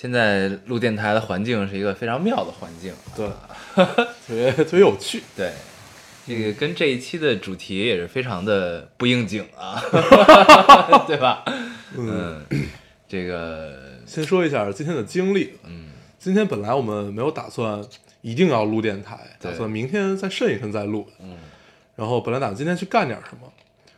现在录电台的环境是一个非常妙的环境，对，特别特别有趣。对，这个跟这一期的主题也是非常的不应景啊，对吧？嗯，这个先说一下今天的经历。嗯，今天本来我们没有打算一定要录电台，打算明天再慎一慎再录。嗯，然后本来打算今天去干点什么，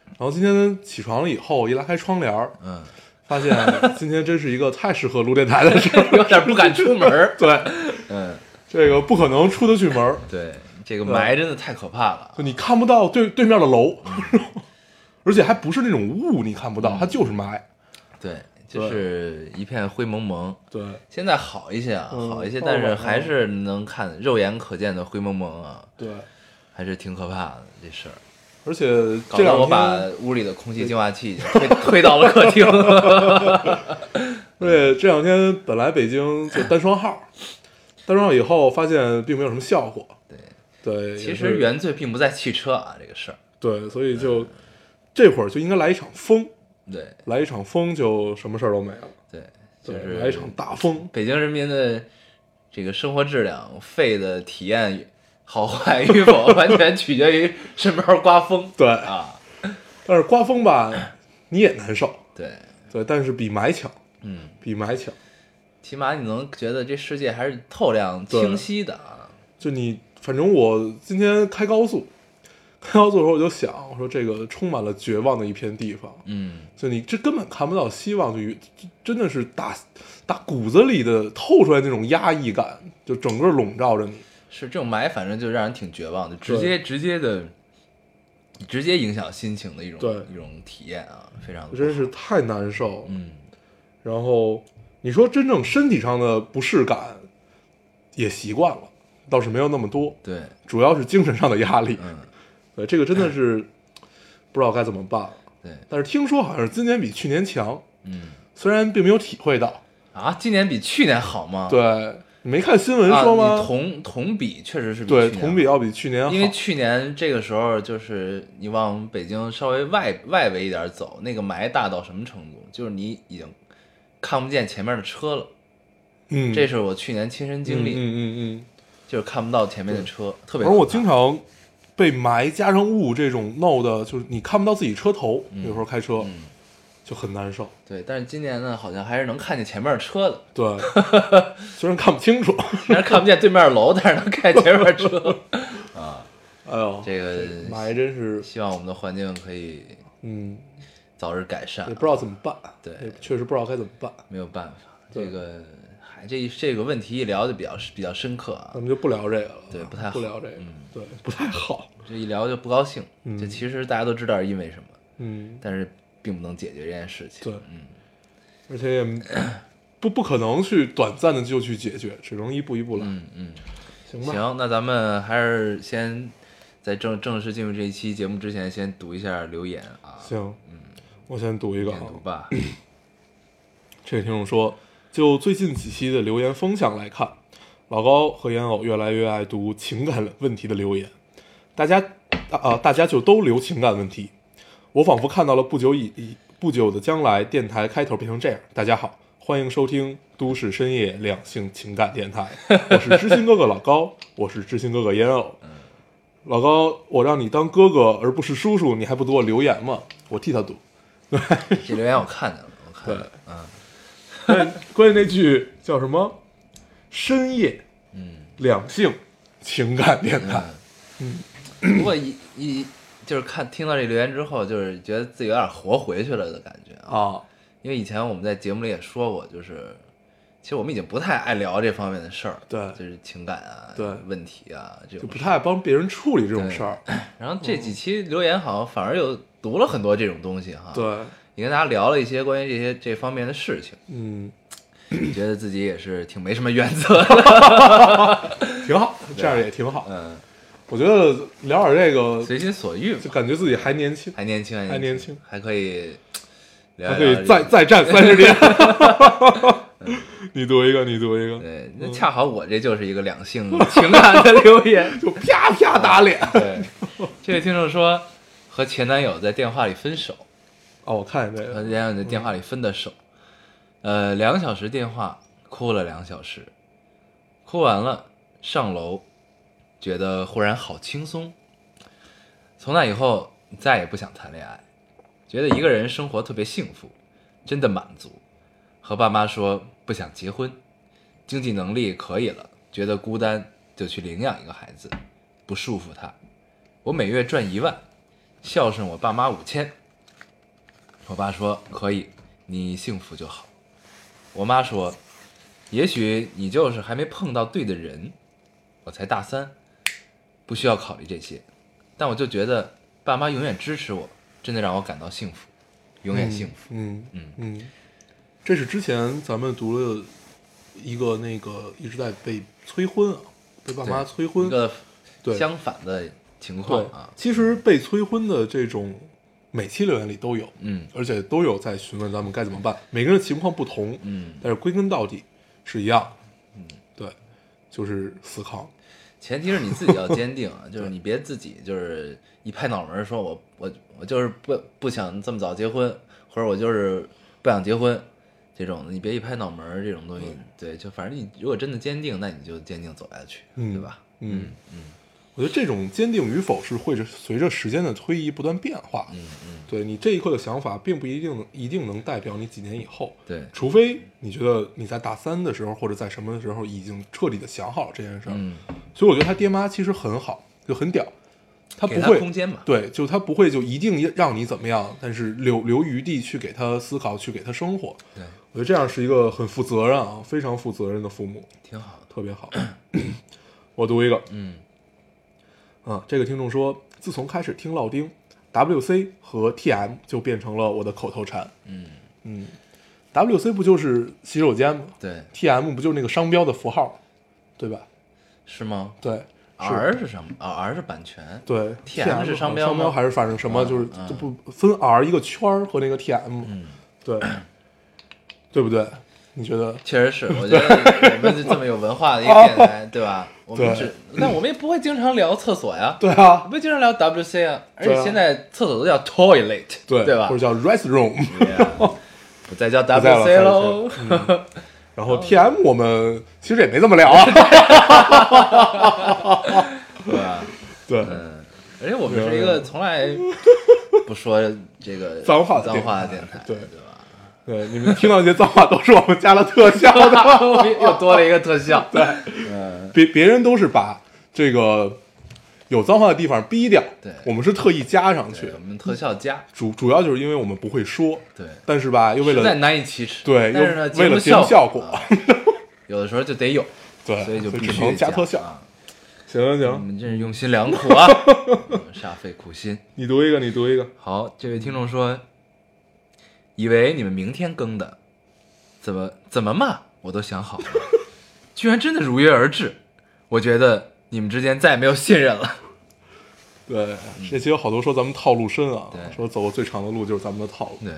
然后今天起床了以后，一拉开窗帘儿，嗯，发现今天真是一个太适合录电台的时候。有点不敢出门儿。对，嗯，这个不可能出得去门儿，对，这个霾真的太可怕了。就你看不到对对面的楼，而且还不是那种雾，你看不嗯到，它就是霾。对，就是一片灰蒙蒙。对，现在好一些啊，嗯好一些，但是还是能看肉眼可见的灰蒙蒙啊，对，还是挺可怕的这事儿。而且这两天我把屋里的空气净化器推 推到了客厅。而且这两天本来北京就单双号，单双号以后发现并没有什么效果。对，对，其实原罪并不在汽车啊，这个事儿。对，所以就这会儿就应该来一场风，对来一场风就什么事儿都没了。对，就，是来一场大风。北京人民的这个生活质量、肺的体验好坏与否，完全取决于什么时候刮风。对，啊，但是刮风吧，你也难受。对，对，但是比霾强，嗯，比霾强。起码你能觉得这世界还是透亮、清晰的啊。就你，反正我今天开高速，开高速的时候我就想，我说这个充满了绝望的一片地方，嗯，就你这根本看不到希望，就就真的是打打骨子里的透出来那种压抑感，就整个笼罩着你。是这种霾，反正就让人挺绝望的，直接直接的，直接影响心情的一种对一种体验啊，非常的真是太难受。嗯，然后你说真正身体上的不适感也习惯了，倒是没有那么多，对，主要是精神上的压力。嗯，对，这个真的是不知道该怎么办了。对，但是听说好像是今年比去年强，嗯虽然并没有体会到。啊，今年比去年好吗？对，你没看新闻啊，说吗？你同同比确实是比对，去年同比要比去年好。因为去年这个时候，就是你往北京稍微外外围一点走，那个霾大到什么程度？就是你已经看不见前面的车了。嗯，这是我去年亲身经历，嗯嗯嗯就是看不到前面的车，特别。而我经常被霾加上雾这种弄的，就是你看不到自己车头，嗯有时候开车嗯，就很难受。对，但是今年呢，好像还是能看见前面的车的，对，虽然看不清楚。虽然看不见对面的楼，但是能看见前面的车 啊。哎呦，这个霾真是，希望我们的环境可以嗯，早日改善也，不知道怎么办。对确实不知道该怎么办。没有办法，这个还这这个问题一聊就比较比较深刻啊咱，们就不聊这个了，对不太好不聊这个嗯，对，不太好。这一聊就不高兴。嗯这其实大家都知道是因为什么，嗯，但是并不能解决这件事情。对嗯，而且也不不可能去短暂的就去解决，只能一步一步来，嗯嗯，行吧？行，那咱们还是先在正正式进入这一期节目之前，先读一下留言啊。行，嗯我先读一个啊念，读吧。这位听众说，就最近几期的留言风向来看，老高和烟偶越来越爱读情感问题的留言，大家啊、大家就都留情感问题。我仿佛看到了不久以以不久的将来，电台开头变成这样：大家好，欢迎收听都市深夜两性情感电台，我是知心哥哥老高，我是知心哥哥烟偶。老高，我让你当哥哥而不是叔叔，你还不给我留言吗？我替他读。对 这留言我看见了，我看见了。嗯 关关键那句叫什么？深夜嗯两性情感电台。嗯。不过一一就是看听到这留言之后，就是觉得自己有点活回去了的感觉啊。啊，因为以前我们在节目里也说过，就是其实我们已经不太爱聊这方面的事儿，对就是情感啊、对问题啊这种就不太爱帮别人处理这种事儿。然后这几期留言好像反而又读了很多这种东西哈，，对，也跟大家聊了一些关于这些这方面的事情。嗯，觉得自己也是挺没什么原则的。挺好，这样也挺好。嗯，我觉得聊点这个，随心所欲就，感觉自己还年轻，还年轻，还年轻，还可以 聊还可以再再战 三十年。你读一个，你读一个，对，那恰好我这就是一个两性情感的留言。就啪啪打脸。对，这位听众说和前男友在电话里分手，哦，我看见这个，和前男友在电话里分的手，呃，两个小时电话，哭了两小时，哭完了上楼，觉得忽然好轻松。从那以后再也不想谈恋爱，觉得一个人生活特别幸福，真的满足。和爸妈说不想结婚，经济能力可以了，觉得孤单就去领养一个孩子，不束缚他。我每月赚一万，孝顺我爸妈五千。我爸说可以，你幸福就好。我妈说，也许你就是还没碰到对的人。我才大三，不需要考虑这些，但我就觉得爸妈永远支持我，真的让我感到幸福，永远幸福。嗯嗯嗯，这是之前咱们读了一个那个一直在被催婚啊，被爸妈催婚一。个对相反的情况啊，其实被催婚的这种每期留言里都有，嗯而且都有在询问咱们该怎么办。每个人情况不同，嗯，但是归根到底是一样。嗯，对，就是死扛。前提是你自己要坚定啊，就是你别自己就是一拍脑门儿说我我我就是不不想这么早结婚，或者我就是不想结婚这种的，你别一拍脑门儿这种东西，对，就反正你如果真的坚定，那你就坚定走下去，嗯对吧？嗯嗯我觉得这种坚定与否是会随着时间的推移不断变化的。嗯嗯，对你这一刻的想法，并不一定一定能代表你几年以后。对，除非你觉得你在大三的时候，或者在什么的时候已经彻底的想好了这件事儿。嗯，所以我觉得他爹妈其实很好，就很屌，他不给他会空间嘛，对，就他不会就一定让你怎么样，但是留留余地去给他思考，去给他生活。对，我觉得这样是一个很负责任啊，非常负责任的父母，挺好，特别好。我读一个，嗯啊，这个听众说，自从开始听老丁，WC 和 TM 就变成了我的口头禅。嗯，嗯，WC 不就是洗手间吗对，？TM 不就是那个商标的符号，对吧？是吗对？R 是什么？啊，R 是版权，对 TM 是商标吗商标还是反正什么，嗯就是嗯就不分 R 一个圈儿和那个 TM，嗯，对，对不对？你觉得？确实是，我觉得我们是这么有文化的一个电台，对吧？我们对只，那我们也不会经常聊厕所呀，对啊不会经常聊 WC 啊，而且现在厕所都叫 toilet，对对吧或者？叫 restroom，不再叫 WC 喽。嗯然后 TM 我们其实也没怎么聊啊，对。吧？对，嗯，而且我们是一个从来不说这个脏 话脏话的电台，对。对吧？对，你们听到一些脏话都是我们加了特效的，又多了一个特效，对，嗯，别别人都是把这个有脏话的地方逼掉，对我们是特意加上去对，我，们特效加，主主要就是因为我们不会说，对，但是吧，又为了实在难以启齿，对，但是呢，为了节目效果，啊有的时候就得有，对，所以就必须得加特效。行行行你，们真是用心良苦啊，嗯煞费苦心。你读一个，你读一个，好，这位听众说，以为你们明天更的，怎么怎么骂我都想好了，居然真的如约而至，我觉得你们之间再也没有信任了。对，这期有好多说咱们套路深啊，说走过最长的路就是咱们的套路。对，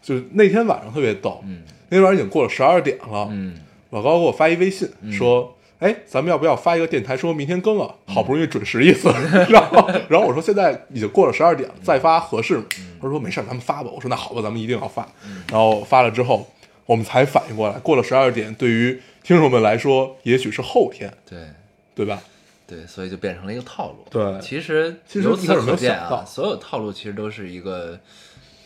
就是那天晚上特别逗，嗯那天晚上已经过了十二点了，嗯老高给我发一微信说。哎，咱们要不要发一个电台说明天更啊？好不容易准时一次，然后，然后我说现在已经过了十二点了，再发合适吗？他说没事，咱们发吧。我说那好吧，咱们一定要发。然后发了之后，我们才反应过来，过了十二点，对于听众们来说，也许是后天，对对吧？对，所以就变成了一个套路。对其实由此可见啊，所有套路其实都是一个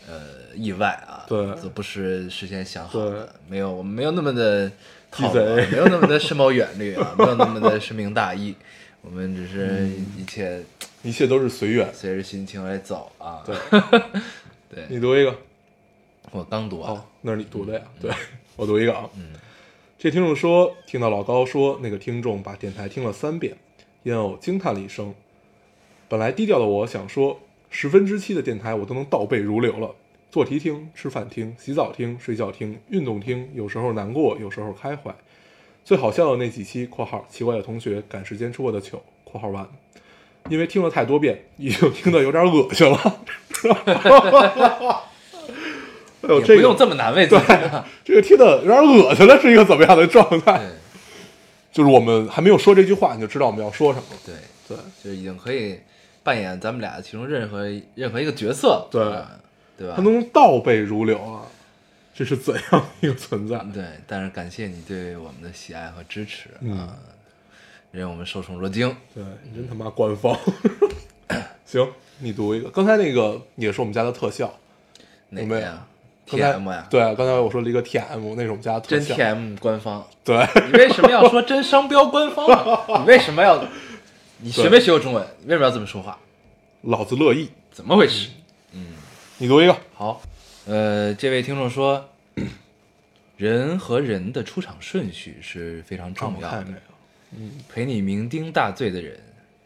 呃意外啊，对都不是事先想好的，没有我们没有那么的套路啊，没有那么的深谋远虑啊，没有那么的深明大义，我们只是嗯一切一切都是随缘。随着心情来走啊。对，对，你读一个。我刚读完哦，那是你读的呀？对，我读一个啊。嗯，这听众说，听到老高说那个听众把电台听了三遍，烟偶惊叹了一声。本来低调的我想说，十分之七的电台我都能倒背如流了，做题听、吃饭听、洗澡听、睡觉听、运动听，有时候难过，有时候开怀。最好笑的那几期（括号奇怪的同学赶时间出过的糗）（括号完），因为听了太多遍，已经听得有点恶心了。哎呦，这个不用这么难为自己。这个听得有点恶心了，是一个怎么样的状态？对就是我们还没有说这句话，你就知道我们要说什么。对，对，就已经可以扮演咱们俩其中任何任何一个角色，对啊对吧他？能倒背如流啊，这是怎样一个存在？对，但是感谢你对我们的喜爱和支持嗯啊，让我们受宠若惊。对你真他妈官方。行，你读一个。刚才那个也是我们家的特效，哪个呀刚才？TM 呀？对，刚才我说了一个 TM，那是我们家特真。TM 官方，对，你为什么要说 真商标官方呢？你为什么要？你学没学过中文？你为什么要这么说话？老子乐意。怎么回事？嗯你读一个。好，呃，这位听众说，人和人的出场顺序是非常重要的看这。个。陪你酩酊大醉的人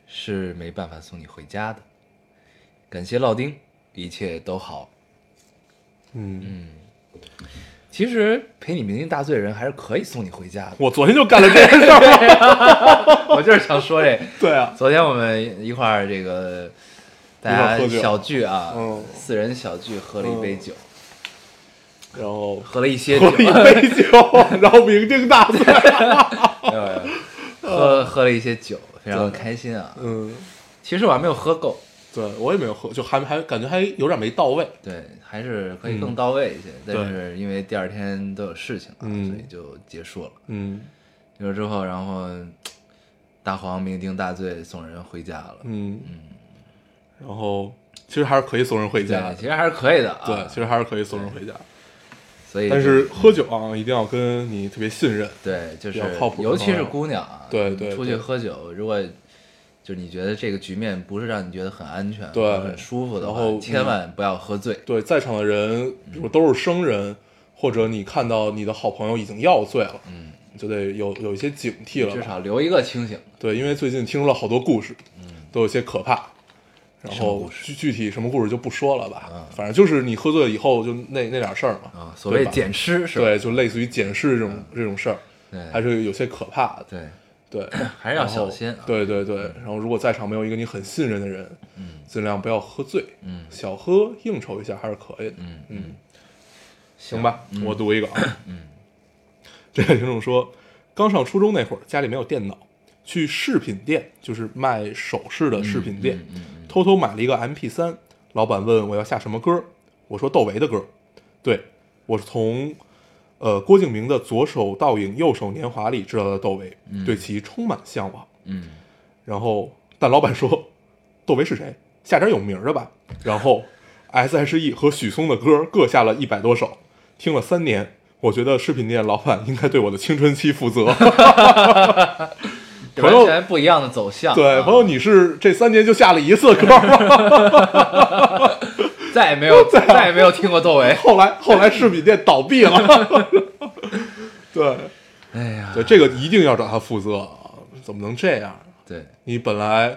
是没办法送你回家的。感谢烙丁，一切都好。嗯，其实陪你酩酊大醉的人还是可以送你回家的。我昨天就干了这件事儿。我就是想说这，对啊，昨天我们一块儿这个大家小聚啊，嗯。四人小聚喝了一杯酒，然后喝了一些酒。喝，了一杯酒，然后酩酊大醉。呃喝喝了一些酒，非常开心啊。嗯，其实我还没有喝够，对我也没有喝，就还还感觉还有点没到位。对，还是可以更到位一些。对但是因为第二天都有事情了，嗯所以就结束了。嗯结束之后，然后大黄酩酊大醉送人回家了。嗯然后其实还是可以送人回对家，的。其实还是可以的啊。对，其实还是可以送人回家。所以但是喝酒啊，一定要跟你特别信任。对，就是靠谱的尤其是姑娘啊，对对出去对喝酒，如果就是你觉得这个局面不是让你觉得很安全、对很舒服的话，然后千万不要喝醉。对，在场的人，比如都是生人，或者你看到你的好朋友已经要醉了，嗯，就得有有一些警惕了至。少留一个清醒。对，因为最近听说了好多故事，嗯都有些可怕。然后具具体什么故事就不说了吧，嗯反正就是你喝醉了以后就那那点事儿嘛，啊，所谓捡尸是吧？对，就类似于捡尸这种、这种事儿，对还是有些可怕的。对，对，还是要小心啊。对对对，然后如果在场没有一个你很信任的人，嗯。尽量不要喝醉，嗯。小喝应酬一下还是可以的。嗯嗯，行吧，嗯。我读一个啊。嗯，这位听众说，刚上初中那会儿，家里没有电脑，去饰品店，就是卖首饰的饰品店，嗯嗯嗯偷偷买了一个 MP 3老板问我要下什么歌，我说窦唯的歌。对我是从呃郭敬明的《左手倒影，右手年华》里知道的窦唯，对其充满向往。嗯然后，但老板说，窦唯是谁？下点有名的吧。然后，S.H.E 和许嵩的歌各下了一百多首，听了三年，我觉得饰品店老板应该对我的青春期负责。这 朋友完全不一样的走向。对，啊朋友，你是这三年就下了一次歌吗？再也没有 再也没有听过窦唯。后来，后来饰品店倒闭了。对，哎呀，对，这个一定要找他负责啊！怎么能这样？对，你本来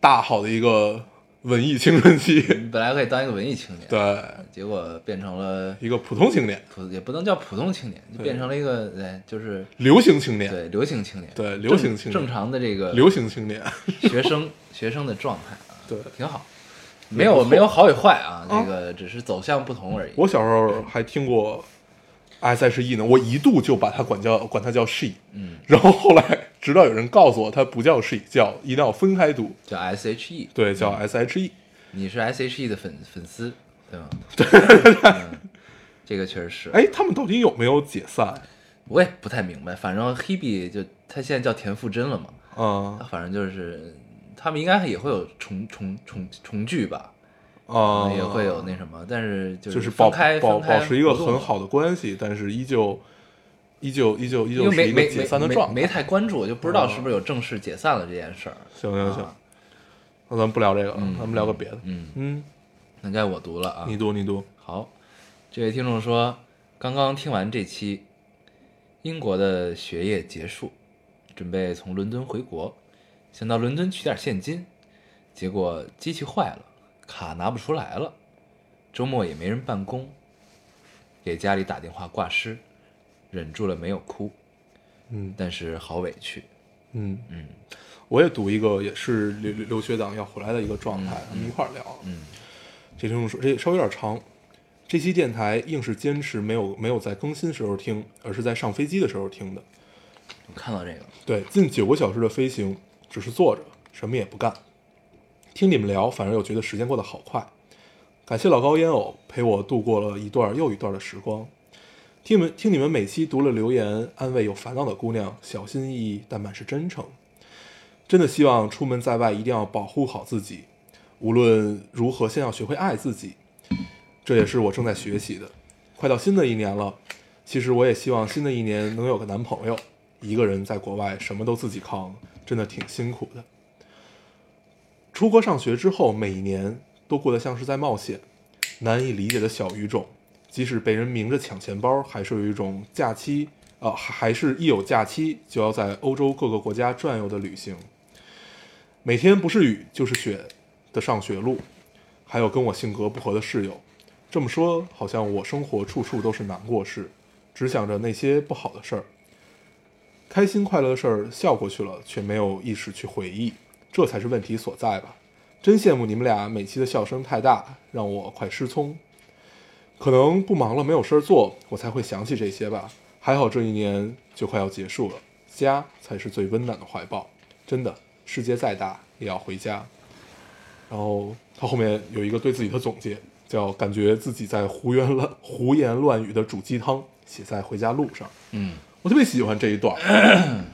大好的一个文艺青春期，你本来可以当一个文艺青年，对，结果变成了一个普通青年，普，也不能叫普通青年，就变成了一个对，就是流行青年，对流行青年，对流行青年。正常的这个流行青年，学生学生的状态啊，对。挺好，没有没有好与坏啊，那个只是走向不同而已。我小时候还听过 S.H.E 呢，我一度就把它管叫管它叫 she，嗯，然后后来直到有人告诉我它不叫 she，叫一定要分开读，叫 S.H.E，对，叫 S.H.E。你是 S.H.E 的粉粉丝对吗？对，这个确实是，哎，他们到底有没有解散？我也不太明白，反正 Hebe 就他现在叫田馥甄了嘛，嗯他反正就是他们应该也会有重重重重聚吧，啊，也会有那什么，但是就就是保保保持一个很好的关系，但是依旧依旧依旧依旧是一个解没没没没散的状态。没太关注，我就不知道是不是有正式解散了这件事儿。行行行啊，那咱们不聊这个了，嗯咱们聊个别的。嗯，嗯，那该我读了啊。你读你读。好，这位听众说，刚刚听完这期，英国的学业结束，准备从伦敦回国，想到伦敦取点现金，结果机器坏了，卡拿不出来了，周末也没人办公，给家里打电话挂失，忍住了没有哭，嗯但是好委屈。嗯，嗯我也读一个也是留留留学党要回来的一个状态，咱们一块儿聊。嗯这听众说这稍微有点长，这期电台硬是坚持没有没有在更新时候听，而是在上飞机的时候听的。我看到这个，对，近九个小时的飞行，只是坐着，什么也不干，听你们聊，反而又觉得时间过得好快。感谢老高烟偶陪我度过了一段又一段的时光。听你们听你们每期读了留言，安慰有烦恼的姑娘，小心翼翼但满是真诚。真的希望出门在外一定要保护好自己，无论如何，先要学会爱自己。这也是我正在学习的。快到新的一年了，其实我也希望新的一年能有个男朋友。一个人在国外什么都自己扛，真的挺辛苦的。出国上学之后，每一年都过得像是在冒险，难以理解的小语种，即使被人明着抢钱包，还是有一种假期啊、还还是一有假期就要在欧洲各个国家转悠的旅行。每天不是雨就是雪的上学路，还有跟我性格不合的室友。这么说，好像我生活处处都是难过事，只想着那些不好的事儿。开心快乐的事儿笑过去了，却没有意识去回忆，这才是问题所在吧。真羡慕你们俩每期的笑声太大，让我快失聪。可能不忙了，没有事儿做，我才会想起这些吧。还好这一年就快要结束了，家才是最温暖的怀抱。真的，世界再大也要回家。然后他后面有一个对自己的总结，叫感觉自己在胡言乱胡言乱语的煮鸡汤，写在回家路上。嗯我特别喜欢这一段儿。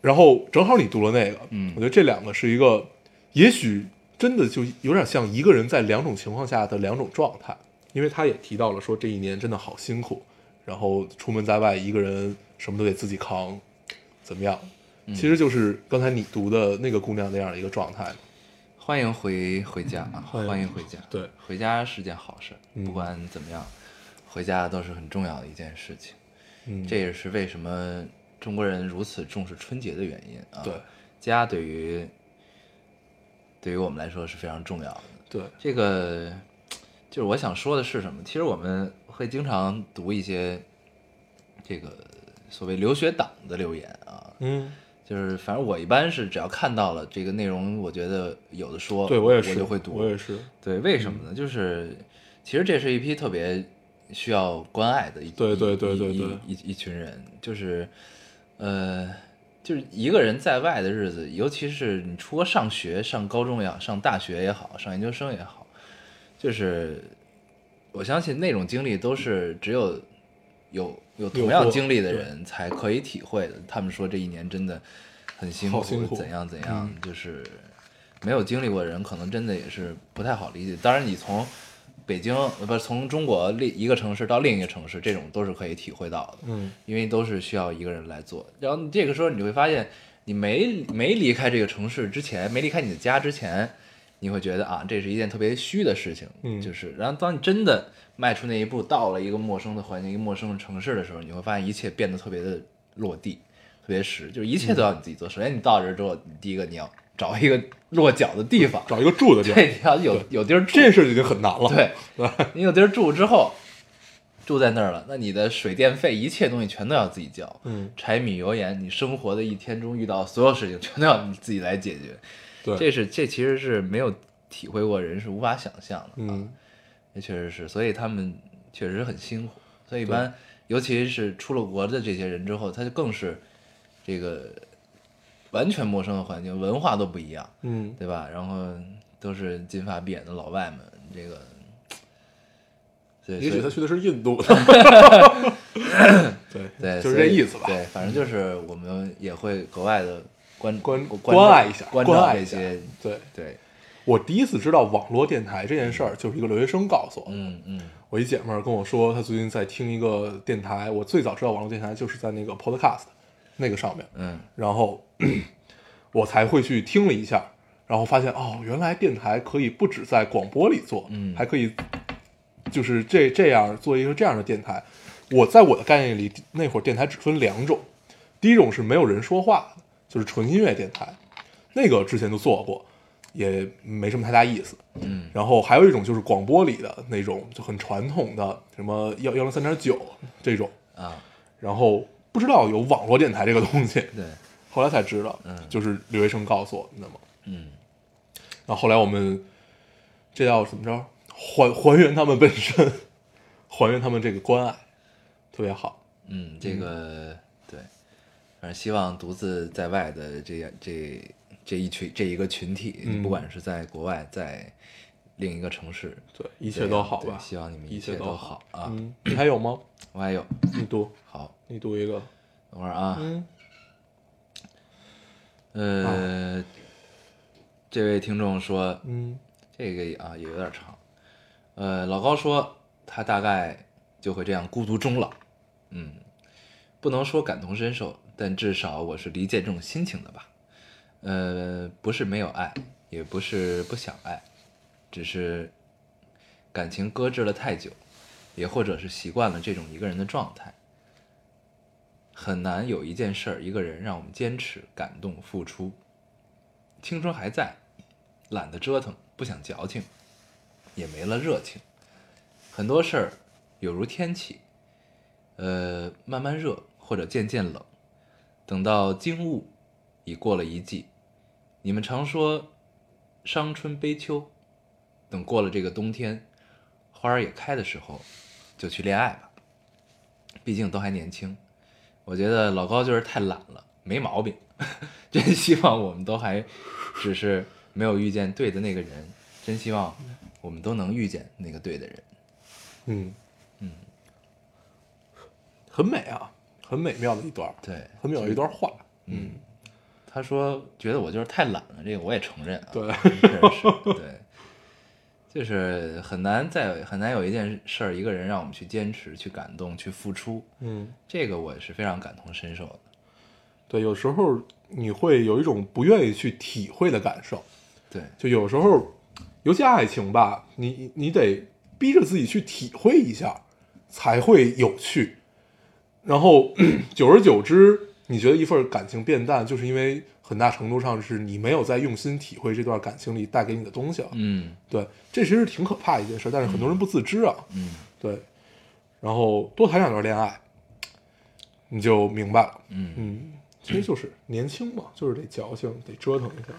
然后正好你读了那个，嗯我觉得这两个是一个，也许真的就有点像一个人在两种情况下的两种状态，因为他也提到了说这一年真的好辛苦，然后出门在外一个人什么都得自己扛，怎么样？其实就是刚才你读的那个姑娘那样的一个状态。欢迎回回家啊！欢迎欢迎回家。对，回家是件好事，嗯不管怎么样，回家都是很重要的一件事情。嗯，这也是为什么中国人如此重视春节的原因啊。对，家对于对于我们来说是非常重要的。对，这个就是我想说的是什么？其实我们会经常读一些这个所谓留学党的留言啊，嗯，就是反正我一般是只要看到了这个内容，我觉得有的说，对我也是，我就会读。我也是，对，为什么呢？就是其实这是一批特别需要关爱的一对对对对对一一一群人，就是呃，就是一个人在外的日子，尤其是你除了上学，上高中也好，上大学也好，上研究生也好，就是我相信那种经历都是只有有有同样经历的人才可以体会的。他们说这一年真的很辛苦，辛苦怎样怎样，嗯就是没有经历过的人，可能真的也是不太好理解。当然，你从北京呃不是从中国另一个城市到另一个城市，这种都是可以体会到的。嗯，因为都是需要一个人来做。然后这个时候你就会发现，你没没离开这个城市之前，没离开你的家之前，你会觉得啊，这是一件特别虚的事情。嗯就是，然后当你真的迈出那一步，到了一个陌生的环境、一个陌生的城市的时候，你会发现一切变得特别的落地，特别实，就是一切都要你自己做。首先你到这之后，你第一个你要找一个落脚的地方，找一个住的地方，对，你要有有地儿住。这件事已经很难了。对对，你有地儿住之后，住在那儿了，那你的水电费一切东西全都要自己交。嗯，柴米油盐，你生活的一天中遇到所有事情，全都要你自己来解决。对，这是这其实是没有体会过人是无法想象的。啊嗯，这确实是，所以他们确实很辛苦。所以一般，尤其是出了国的这些人之后，他就更是这个完全陌生的环境，文化都不一样。嗯，对吧？然后都是金发碧眼的老外们，这个，对，也许他去的是印度。对对，就是这意思吧。对，反正就是我们也会格外的关关关关爱一下关爱一些，对，对，我第一次知道网络电台这件事儿，就是一个留学生告诉我。嗯嗯我一姐们儿跟我说，她最近在听一个电台。我最早知道网络电台就是在那个 Podcast 那个上面，嗯然后 我才会去听了一下，然后发现哦，原来电台可以不止在广播里做，嗯还可以就是这这样做一个这样的电台。我在我的概念里，那会儿电台只分两种，第一种是没有人说话的，就是纯音乐电台，那个之前就做过。也没什么太大意思。嗯然后还有一种就是广播里的那种就很传统的，什么幺幺零三点九这种，啊，然后不知道有网络电台这个东西，对，后来才知道，嗯就是刘医生告诉我们的嘛。嗯然后后来我们这叫怎么着？还还原他们本身，还原他们这个关爱，特别好。嗯，这个对，反正希望独自在外的这样这这一群这一个群体，嗯不管是在国外，在另一个城市，对，一切都好对吧？希望你们一切都好啊。嗯，你还有吗？我还有，你读，好，你读一个。等会儿啊，嗯呃，这位听众说，嗯这个啊也有点长。呃，老高说他大概就会这样孤独终老。嗯，不能说感同身受，但至少我是理解这种心情的吧。呃，不是没有爱，也不是不想爱，只是感情搁置了太久，也或者是习惯了这种一个人的状态。很难有一件事儿、一个人让我们坚持、感动、付出。青春还在，懒得折腾，不想矫情，也没了热情。很多事儿有如天气，呃，慢慢热或者渐渐冷，等到惊雾已过了一季。你们常说伤春悲秋，等过了这个冬天，花儿也开的时候，就去恋爱吧。毕竟都还年轻，我觉得老高就是太懒了，没毛病。真希望我们都还只是没有遇见对的那个人，真希望我们都能遇见那个对的人。嗯嗯，很美啊，很美妙的一段，对，很美妙的一段话。嗯，他说觉得我就是太懒了，这个我也承认啊，对确实是，对，就是很难在很难有一件事儿，一个人让我们去坚持、去感动、去付出，嗯，这个我是非常感同身受的。对，有时候你会有一种不愿意去体会的感受，对，就有时候，尤其爱情吧，你你得逼着自己去体会一下，才会有趣。然后 久而久之，你觉得一份感情变淡，就是因为很大程度上是你没有在用心体会这段感情里带给你的东西了。嗯对，这其实挺可怕一件事，但是很多人不自知啊。嗯对，然后多谈两段恋爱，你就明白了。嗯，嗯，其实就是年轻嘛，就是得矫情，得折腾一下。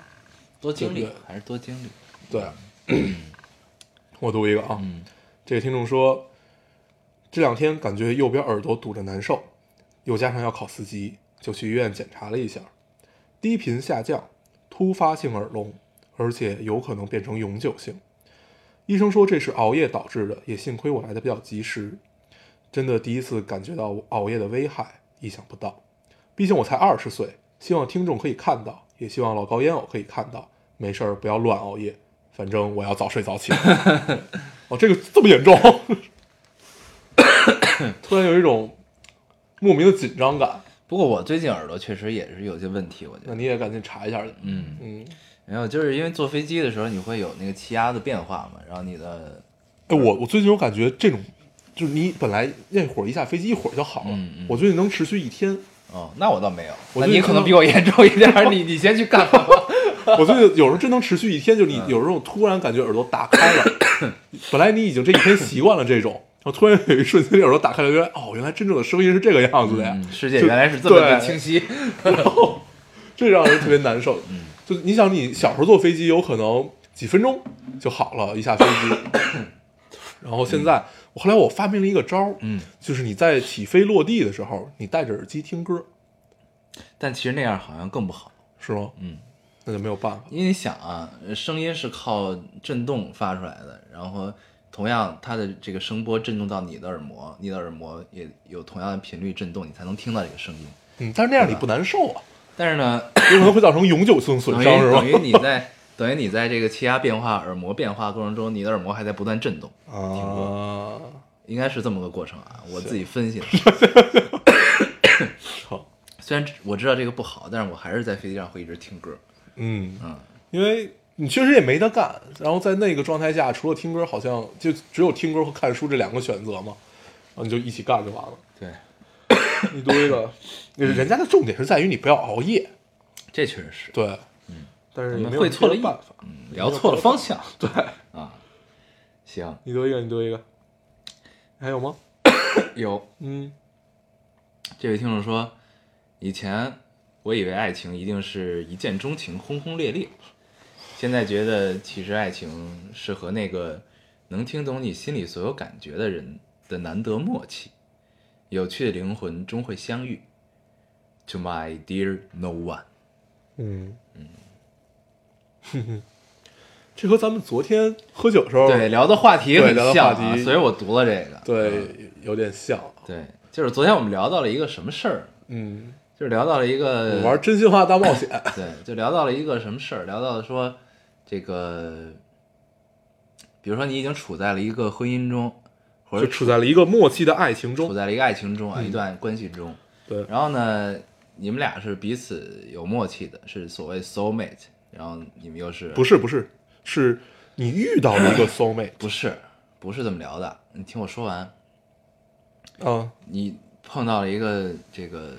多经历还是多经历。对，我读一个啊，嗯这个听众说，这两天感觉右边耳朵堵着难受，又加上要考四级，就去医院检查了一下，低频下降，突发性耳聋，而且有可能变成永久性。医生说这是熬夜导致的，也幸亏我来的比较及时。真的第一次感觉到熬夜的危害，意想不到。毕竟我才二十岁，希望听众可以看到，也希望老高烟偶可以看到。没事儿，不要乱熬夜，反正我要早睡早起。哦，这个这么严重，突然有一种莫名的紧张感。不过我最近耳朵确实也是有些问题，我觉得。那你也赶紧查一下去。嗯，嗯，没有，就是因为坐飞机的时候你会有那个气压的变化嘛，然后你的哎，我我最近我感觉这种，就是你本来那会儿一下飞机一会儿就好了，嗯嗯我最近能持续一天。哦，那我倒没有，你可能比我严重一点，你你先去看看吧。我最近有时候真能持续一天，就你有时候突然感觉耳朵打开了，本来你已经这一天习惯了这种，突然有一瞬间耳朵打开了，原来哦，原来真正的声音是这个样子的呀，嗯，世界原来是这么的清晰。然后这让人特别难受。嗯就你想，你小时候坐飞机有可能几分钟就好了，一下飞机。然后现在，我后来我发明了一个招儿，嗯，就是你在起飞落地的时候，你戴着耳机听歌，但其实那样好像更不好，是吗？嗯，那就没有办法。因为你想啊，声音是靠震动发出来的，然后同样它的这个声波震动到你的耳膜，你的耳膜也有同样的频率震动，你才能听到这个声音。嗯，但是那样你不难受啊，但是呢，有可能会造成永久性损伤，是吧等？于你在等于你在这个气压变化、耳膜变化过程中，你的耳膜还在不断震动，啊，应该是这么个过程啊。我自己分析的。好，虽然我知道这个不好，但是我还是在飞机上会一直听歌。嗯，嗯，因为你确实也没得干，然后在那个状态下，除了听歌，好像就只有听歌和看书这两个选择嘛，然后你就一起干就完了。对，你读一个，人家的重点是在于你不要熬夜，这确实是。对，但是你会错了办法。嗯，聊错了方向。对 啊，行，你读一个，你读一个，还有吗？有嗯这位听众说，以前我以为爱情一定是一见钟情、轰轰烈烈，现在觉得其实爱情是和那个能听懂你心里所有感觉的人的难得默契。有趣的灵魂终会相遇。To my dear no one，嗯嗯，哼哼，这和咱们昨天喝酒的时候对聊的话题很像、所以我读了这个。对有点像。对，就是昨天我们聊到了一个什么事儿，嗯，就是聊到了一个玩真心话大冒险。对，就聊到了一个什么事儿，聊到了说这个，比如说你已经处在了一个婚姻中，或者就处在了一个默契的爱情中。处在了一个爱情中啊，嗯一段关系中。对然后呢，你们俩是彼此有默契的，是所谓 soul mate，然后你们又是不是不是，是你遇到了一个 soul mate 不是不是这么聊的？你听我说完，啊，你碰到了一个这个，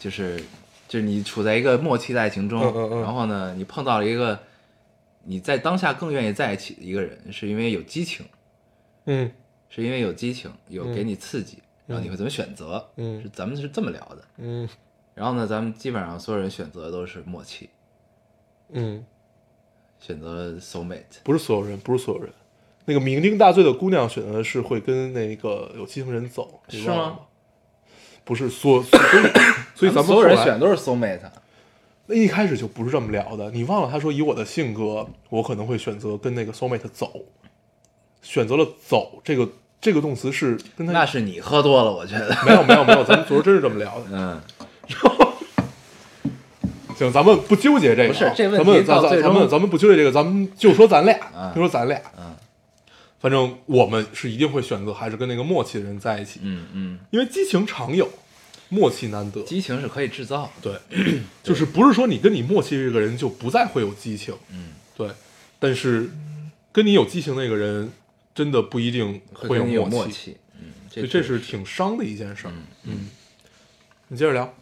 就是就是你处在一个默契的爱情中，嗯嗯嗯然后呢，你碰到了一个你在当下更愿意在一起的一个人，是因为有激情，嗯是因为有激情，有嗯给你刺激，然后你会怎么选择？嗯是咱们是这么聊的。嗯然后呢，咱们基本上所有人选择的都是默契，嗯，选择了 soul mate。不是所有人，不是所有人。那个酩酊大醉的姑娘选择的是会跟那个有激情人走，是吗？不是所，所以所以咱们所有人选都是 soul mate，那一开始就不是这么聊的。你忘了他说以我的性格，我可能会选择跟那个 soul mate 走，选择了走这个这个动词是跟他那是你喝多了，我觉得。没有没有没有，咱们昨儿真是这么聊的。嗯，行，咱们不纠结这个啊，不是这问题咱们咱咱到最终咱们咱们不纠结这个，咱们就说咱俩，嗯就说咱俩，嗯反正我们是一定会选择还是跟那个默契的人在一起，嗯嗯，因为激情常有，默契难得。激情是可以制造的。对，就是不是说你跟你默契这个人就不再会有激情，嗯，对，但是跟你有激情那个人真的不一定会有有默默，契。嗯，这这是挺伤的一件事儿。嗯嗯，你接着聊，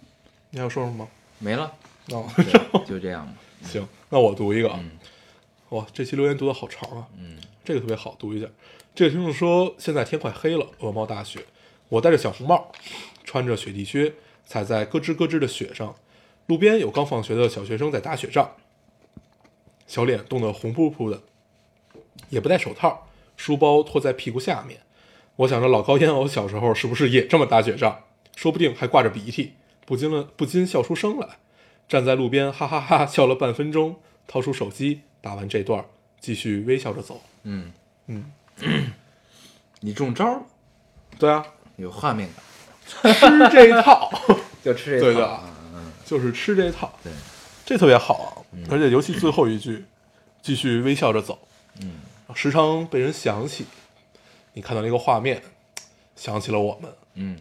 你还要说什么吗？没了，哦，对就这样吧。行，那我读一个啊。嗯哇，这期留言读的好长啊。嗯这个特别好，读一下。这个听众说，现在天快黑了，鹅毛大雪，我戴着小红帽，穿着雪地靴，踩在咯吱咯吱的雪上。路边有刚放学的小学生在打雪仗，小脸冻得红扑扑的，也不戴手套，书包拖在屁股下面。我想着老高烟偶小时候是不是也这么打雪仗？说不定还挂着鼻涕，不禁了不禁笑出声来。站在路边哈哈哈笑了半分钟，掏出手机打完这段，继续微笑着走。嗯嗯，你中招了，对啊，有画面感，吃这一套，就吃这对的。嗯，就是吃这一套，对，这特别好啊！而且尤其最后一句，继续微笑着走，嗯，时常被人想起。你看到那个画面，想起了我们，嗯，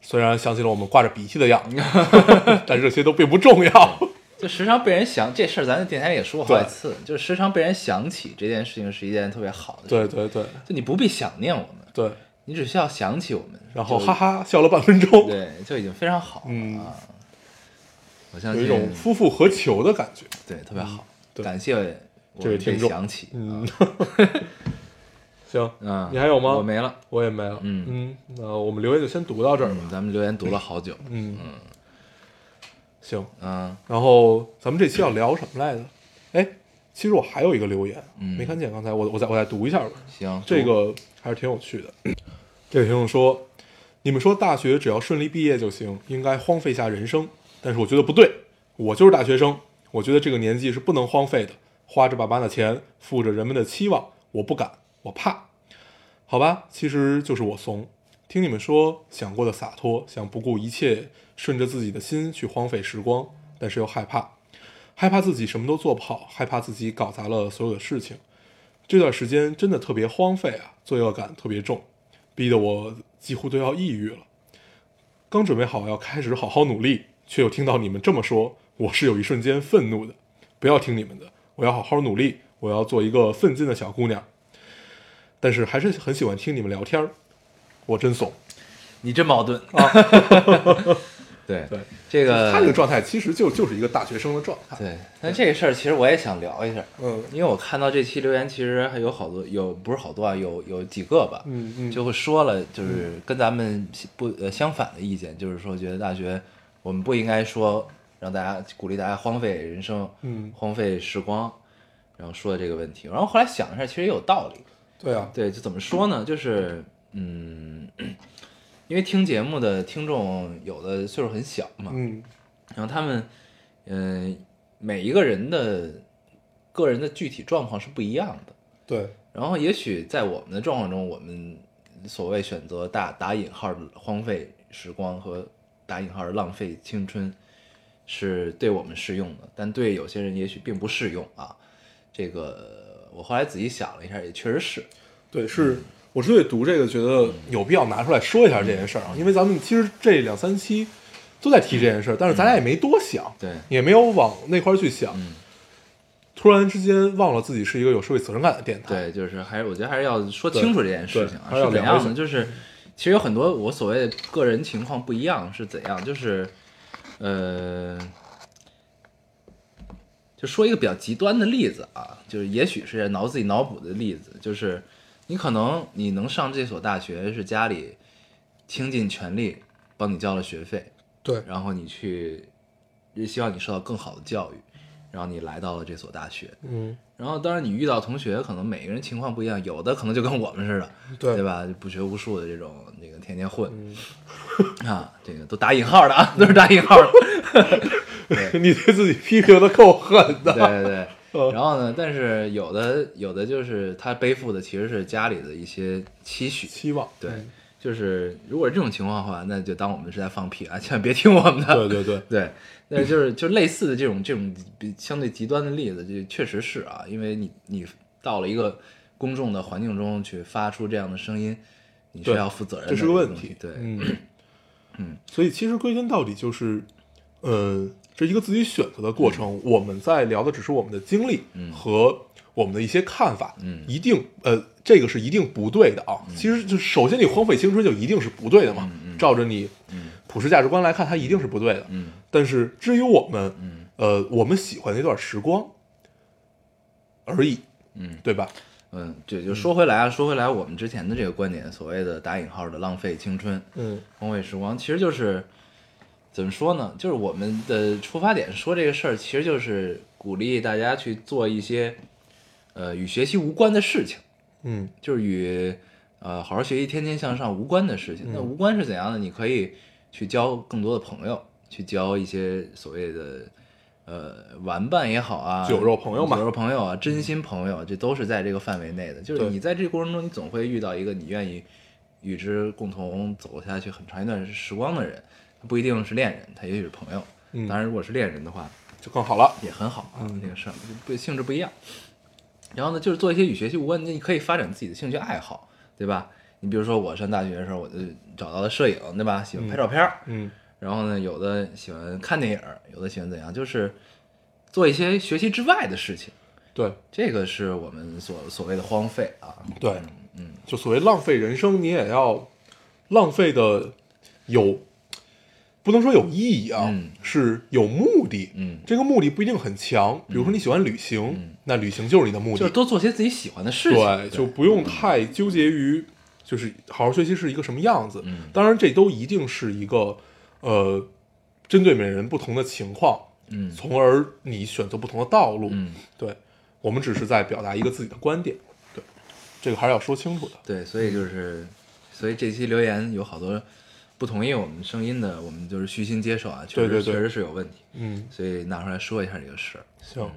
虽然想起了我们挂着鼻涕的样子，但这些都并不重要。就时常被人想这事儿，咱在电台里也说过好几次，就是时常被人想起这件事情是一件特别好的事，对对对。就你不必想念我们，对，你只需要想起我们，然后哈，哈笑了半分钟，对，就已经非常好了嗯啊。我相有一种夫复何求的感觉。对特别好，对感谢我这位听众想起，嗯，行，嗯，你还有吗我没了，我也没了。嗯嗯，那我们留言就先读到这儿吧。嗯，咱们留言读了好久，嗯行，嗯然后咱们这期要聊什么来着？哎，其实我还有一个留言，嗯没看见，刚才我我再我再读一下吧。行，这个还是挺有趣的。这位听众说：“你们说大学只要顺利毕业就行，应该荒废下人生，但是我觉得不对。我就是大学生，我觉得这个年纪是不能荒废的。花着爸妈的钱，负着人们的期望，我不敢，我怕。好吧，其实就是我怂。听你们说想过的洒脱，想不顾一切，顺着自己的心去荒废时光，但是又害怕，害怕自己什么都做不好，害怕自己搞砸了所有的事情。这段时间真的特别荒废啊，罪恶感特别重，逼得我几乎都要抑郁了。刚准备好要开始好好努力，却又听到你们这么说，我是有一瞬间愤怒的。不要听你们的，我要好好努力，我要做一个奋进的小姑娘。但是还是很喜欢听你们聊天儿，我真怂。你真矛盾，对对，这个他这个状态其实就就是一个大学生的状态。对，但这个事儿其实我也想聊一下，嗯因为我看到这期留言，其实还有好多，有不是好多啊，有有几个吧，嗯嗯，就会说了，就是跟咱们不呃相反的意见，就是说觉得大学我们不应该说让大家鼓励大家荒废人生，嗯荒废时光，然后说的这个问题，然后后来想一下，其实也有道理，对啊，对，就怎么说呢？就是嗯，因为听节目的听众有的岁数很小嘛，嗯然后他们，嗯、每一个人的个人的具体状况是不一样的。对，然后也许在我们的状况中，我们所谓选择打打引号的荒废时光和打引号的浪费青春，是对我们适用的，但对有些人也许并不适用啊。这个我后来仔细想了一下，也确实是。对，是我之所以读这个，觉得有必要拿出来说一下这件事儿啊，因为咱们其实这两三期都在提这件事儿，但是咱俩也没多想，对。也没有往那块儿去想，嗯。突然之间忘了自己是一个有社会责任感的电台，对，就是还是我觉得还是要说清楚这件事情啊，是要怎样的？就是其实有很多我所谓的个人情况不一样是怎样，就是呃，就说一个比较极端的例子啊，就是也许是脑自己脑补的例子，就是你可能你能上这所大学是家里倾尽全力帮你交了学费，对。然后你去希望你受到更好的教育，然后你来到了这所大学，嗯，然后当然你遇到同学，可能每个人情况不一样，有的可能就跟我们似的，对。对吧？就不学无术的这种，那个天天混、嗯。啊，这个都打引号的啊，都是打引号的。你对自己批评的够狠的，对对对。嗯。然后呢，但是有的有的就是他背负的其实是家里的一些期许，期望，对，嗯。就是如果是这种情况的话，那就当我们是在放屁啊，千万别听我们的。对对对，对，那就是就类似的这种这种比相对极端的例子，就确实是啊，因为你你到了一个公众的环境中去发出这样的声音，你是要负责任的，这是个问题，对，嗯。嗯，所以其实归根到底就是，呃，这一个自己选择的过程。我们在聊的只是我们的经历嗯和我们的一些看法，嗯一定呃，这个是一定不对的啊。其实就首先你荒废青春就一定是不对的嘛，照着你嗯普世价值观来看，它一定是不对的。嗯但是至于我们，嗯呃，我们喜欢那段时光而已，嗯对吧？嗯，对，就说回来啊，说回来，我们之前的这个观点，所谓的打引号的浪费青春、嗯荒废时光，其实就是怎么说呢？就是我们的出发点说这个事儿，其实就是鼓励大家去做一些呃与学习无关的事情。嗯就是与呃好好学习、天天向上无关的事情。那嗯无关是怎样的？你可以去交更多的朋友，去交一些所谓的呃玩伴也好啊，酒肉朋友嘛酒肉朋友啊，真心朋友，这都是在这个范围内的。就是你在这个过程中，你总会遇到一个你愿意与之共同走下去很长一段时光的人，他不一定是恋人，他也许是朋友。嗯当然，如果是恋人的话，就更好了。也很好啊，嗯这个事儿不性质不一样。然后呢，就是做一些与学习无关的，你可以发展自己的兴趣爱好，对吧？你比如说我上大学的时候，我就找到了摄影，对吧？喜欢拍照片儿，嗯然后呢，有的喜欢看电影儿，有的喜欢怎样，就是做一些学习之外的事情。对这个是我们所所谓的荒废啊。对，嗯，就所谓浪费人生，你也要浪费的有，不能说有意义啊，嗯是有目的。嗯这个目的不一定很强，比如说你喜欢旅行，那旅行就是你的目的。就是多做些自己喜欢的事情。对，就不用太纠结于就是好好学习是一个什么样子。嗯当然这都一定是一个呃，针对每人不同的情况，嗯从而你选择不同的道路。嗯，对，我们只是在表达一个自己的观点。对，这个还是要说清楚的。对，所以就是，所以这期留言有好多不同意我们声音的，我们就是虚心接受啊，确实对对对确实是有问题，嗯，所以拿出来说一下这个事儿。行，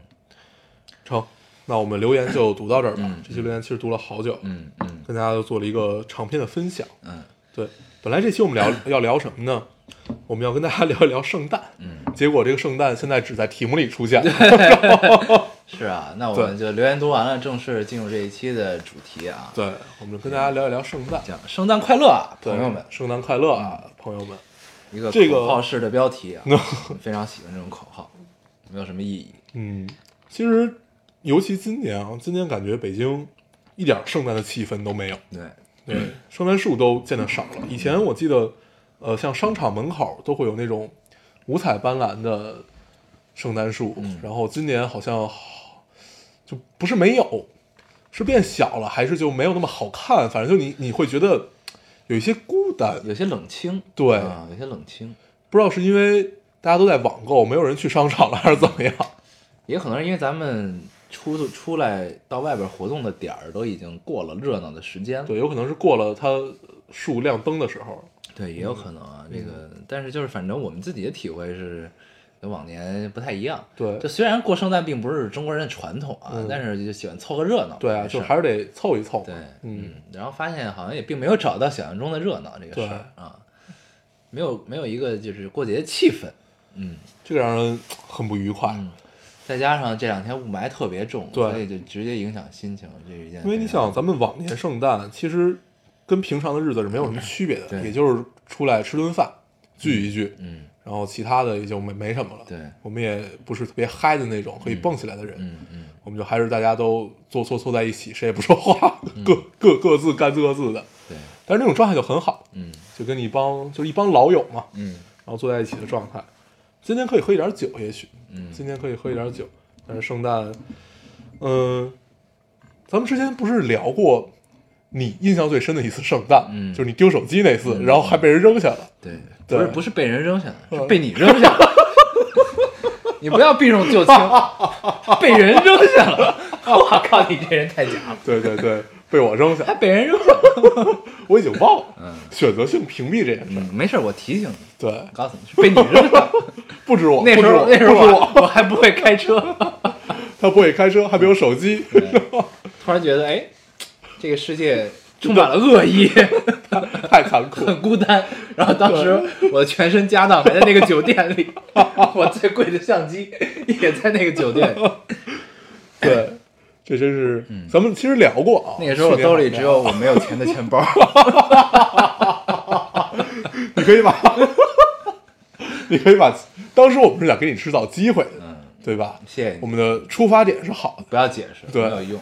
成，那我们留言就读到这儿吧。嗯这期留言其实读了好久，嗯嗯跟大家都做了一个长篇的分享。嗯对，本来这期我们聊 要聊什么呢？我们要跟大家 聊一聊圣诞，嗯，结果这个圣诞现在只在题目里出现了。是啊，那我们就留言读完了，正式进入这一期的主题啊。对，我们就跟大家聊一聊圣诞，讲圣诞快乐啊，朋友们，圣诞快乐啊，朋友们。一个这个口号式的标题啊，非常喜欢这种口号，没有什么意义。嗯，其实尤其今年啊，今年感觉北京一点圣诞的气氛都没有。对，对，圣诞树都见得少了。以前我记得，呃，像商场门口都会有那种五彩斑斓的圣诞树，嗯然后今年好像好就不是没有，是变小了，还是就没有那么好看？反正就你你会觉得有一些孤单，有些冷清，对啊，有些冷清，不知道是因为大家都在网购，没有人去商场了，还是怎么样？也可能是因为咱们出出来到外边活动的点儿都已经过了热闹的时间了，对，有可能是过了它树亮灯的时候。对，也有可能啊。这个，但是就是反正我们自己的体会是跟往年不太一样。对就虽然过圣诞并不是中国人的传统啊，嗯但是就喜欢凑个热闹。对啊，就还是得凑一凑。对，嗯，然后发现好像也并没有找到想象中的热闹这个事儿啊，没有没有一个就是过节的气氛。嗯这个让人很不愉快。嗯，再加上这两天雾霾特别重，对所以就直接影响心情，这是一件。因为你想，咱们往年圣诞其实跟平常的日子是没有什么区别的，也就是出来吃顿饭，聚一聚，嗯然后其他的也就没没什么了。对我们也不是特别嗨的那种可以蹦起来的人，嗯嗯我们就还是大家都坐坐坐在一起，谁也不说话，各各各自干各自的。对，但是那种状态就很好，嗯就跟一帮就是一帮老友嘛，嗯然后坐在一起的状态。今天可以喝一点酒，也许，嗯今天可以喝一点酒，但是圣诞，嗯、咱们之前不是聊过你印象最深的一次圣诞，嗯。就是你丢手机那次，嗯。然后还被人扔下了。对，对。不是不是被人扔下的，是嗯被你扔下了。你不要避重就轻，被人扔下了。我靠，你这人太假了，对对对，被我扔下。还，被人扔下了。我已经忘了，嗯。选择性屏蔽这件事。没事，我提醒你，对，告诉你是被你扔下了。不止我，那时候那时候我我。还不会开车，他不会开车，还没有手机，突然觉得哎，这个世界充满了恶意，太残酷。很孤单。然后当时我的全身家当还在那个酒店里，我最贵的相机也在那个酒店里。对，这真是，咱们其实聊过啊。嗯那个时候我兜里只有我没有钱的钱包。你可以把，你可以把，当时我们是想给你制造机会的，嗯，对吧？谢谢你我们的出发点是好的，不要解释，对没有用。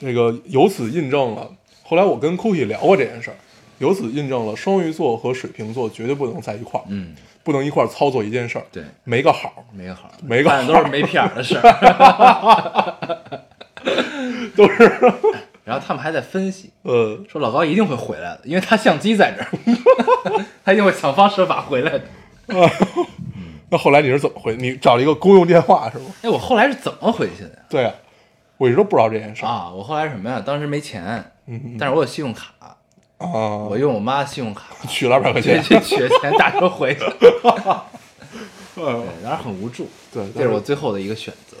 那个由此印证了，后来我跟 Cookie 聊过这件事儿，由此印证了双鱼座和水瓶座绝对不能在一块儿，嗯，不能一块儿操作一件事儿，对，没个好，没个好，没个好都是没屁眼儿的事儿。都是，然后他们还在分析，呃，说老高一定会回来的，因为他相机在这儿，他一定会想方设法回来的。那后来你是怎么回？你找了一个公用电话是吗？哎，我后来是怎么回去的呀？对啊，我一直都不知道这件事儿啊，我后来什么呀？当时没钱，嗯但是我有信用卡，啊，我用我妈信用卡 取了二百块钱，去取了钱打车回去。嗯 对，当时很无助，对，这是我最后的一个选择，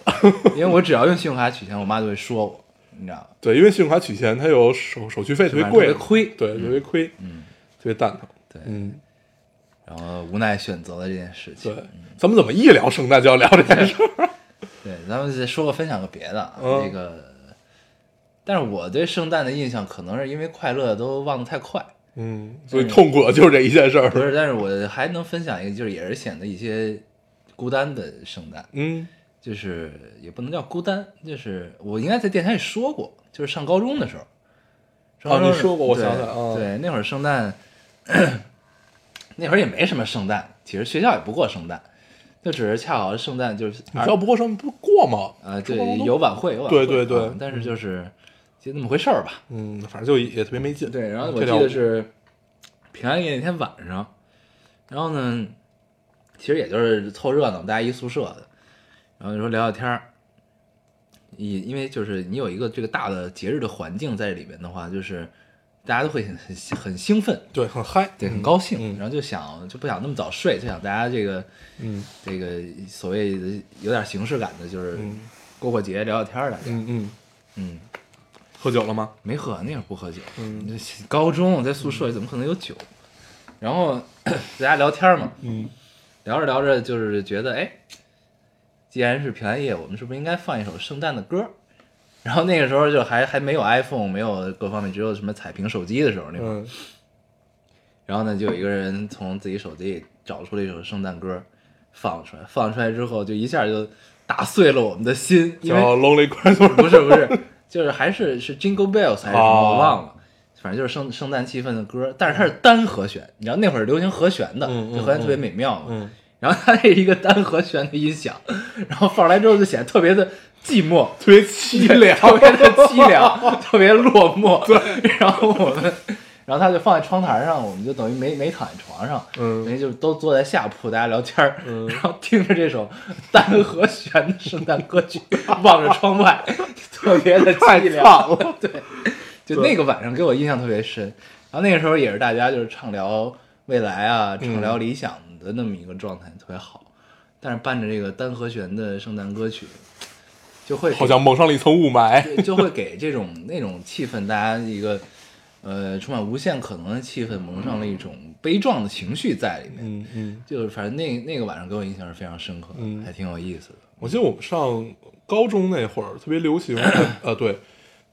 因为我只要用信用卡取钱，我妈就会说我，你知道吗？对，因为信用卡取钱它有手手续费特别贵，特别亏对，特别亏，嗯，特别蛋疼，对嗯，然后无奈选择了这件事情。对，咱们怎么一聊圣诞就要聊这件事儿？对，咱们再说个分享个别的啊，嗯。这个，但是我对圣诞的印象可能是因为快乐都忘得太快，嗯，所以痛苦的就是这一件事儿，不是，但是我还能分享一个，就是也是显得一些孤单的圣诞，嗯。就是也不能叫孤单，就是我应该在电台里说过，就是上高中的时候，上高中啊你说过我对想起来啊对，那会儿圣诞，那会儿也没什么圣诞，其实学校也不过圣诞，就只是恰好圣诞就是你知道不过生不过吗？啊，对有晚会，有晚会，对对对啊但是就是就那么回事儿吧。嗯，反正就也特别没劲。对，然后我记得是平安夜那天晚上，然后呢，其实也就是凑热闹，大家一宿舍的，然后就说聊聊天儿。因因为就是你有一个这个大的节日的环境在里边的话，就是大家都会很很很兴奋，对，很嗨，对，很高兴，嗯然后就想就不想那么早睡，就想大家这个嗯这个所谓的有点形式感的，就是嗯过过节聊聊天儿，大家嗯嗯，嗯。喝酒了吗？没喝，那会儿不喝酒。嗯高中在宿舍里怎么可能有酒？然后 大家聊天嘛，嗯聊着聊着就是觉得，哎，既然是平安夜，我们是不是应该放一首圣诞的歌？然后那个时候就还还没有 iPhone，没有各方面，只有什么彩屏手机的时候那会儿。嗯然后呢，就有一个人从自己手机里找出了一首圣诞歌，放出来。放出来之后，就一下就打碎了我们的心，因为叫 Lonely Christmas。不是不是，就是还是是 Jingle Bells 还是什么，哦我忘了。反正就是圣圣诞气氛的歌，但是它是单和弦，你知道那会儿流行和弦的，嗯嗯这和弦特别美妙嘛。嗯，然后它是一个单和弦的音响，然后放出来之后就显得特别的寂寞，特别凄凉，特别的凄凉，特别落寞。对，然后我们，然后他就放在窗台上，我们就等于没没躺在床上，嗯等于就都坐在下铺，大家聊天儿，嗯然后听着这首单和弦的圣诞歌曲，望着窗外，特别的凄凉了。对，就那个晚上给我印象特别深。然后那个时候也是大家就是畅聊未来啊，畅聊理想的那么一个状态，特别好。但是伴着这个单和弦的圣诞歌曲，就会好像蒙上了一层雾霾。就会给这种 那种气氛，大家一个呃充满无限可能的气氛，蒙上了一种悲壮的情绪在里面。嗯嗯，就是反正那那个晚上给我印象是非常深刻的，嗯还挺有意思的。我记得我们上高中那会儿特别流行，呃，对，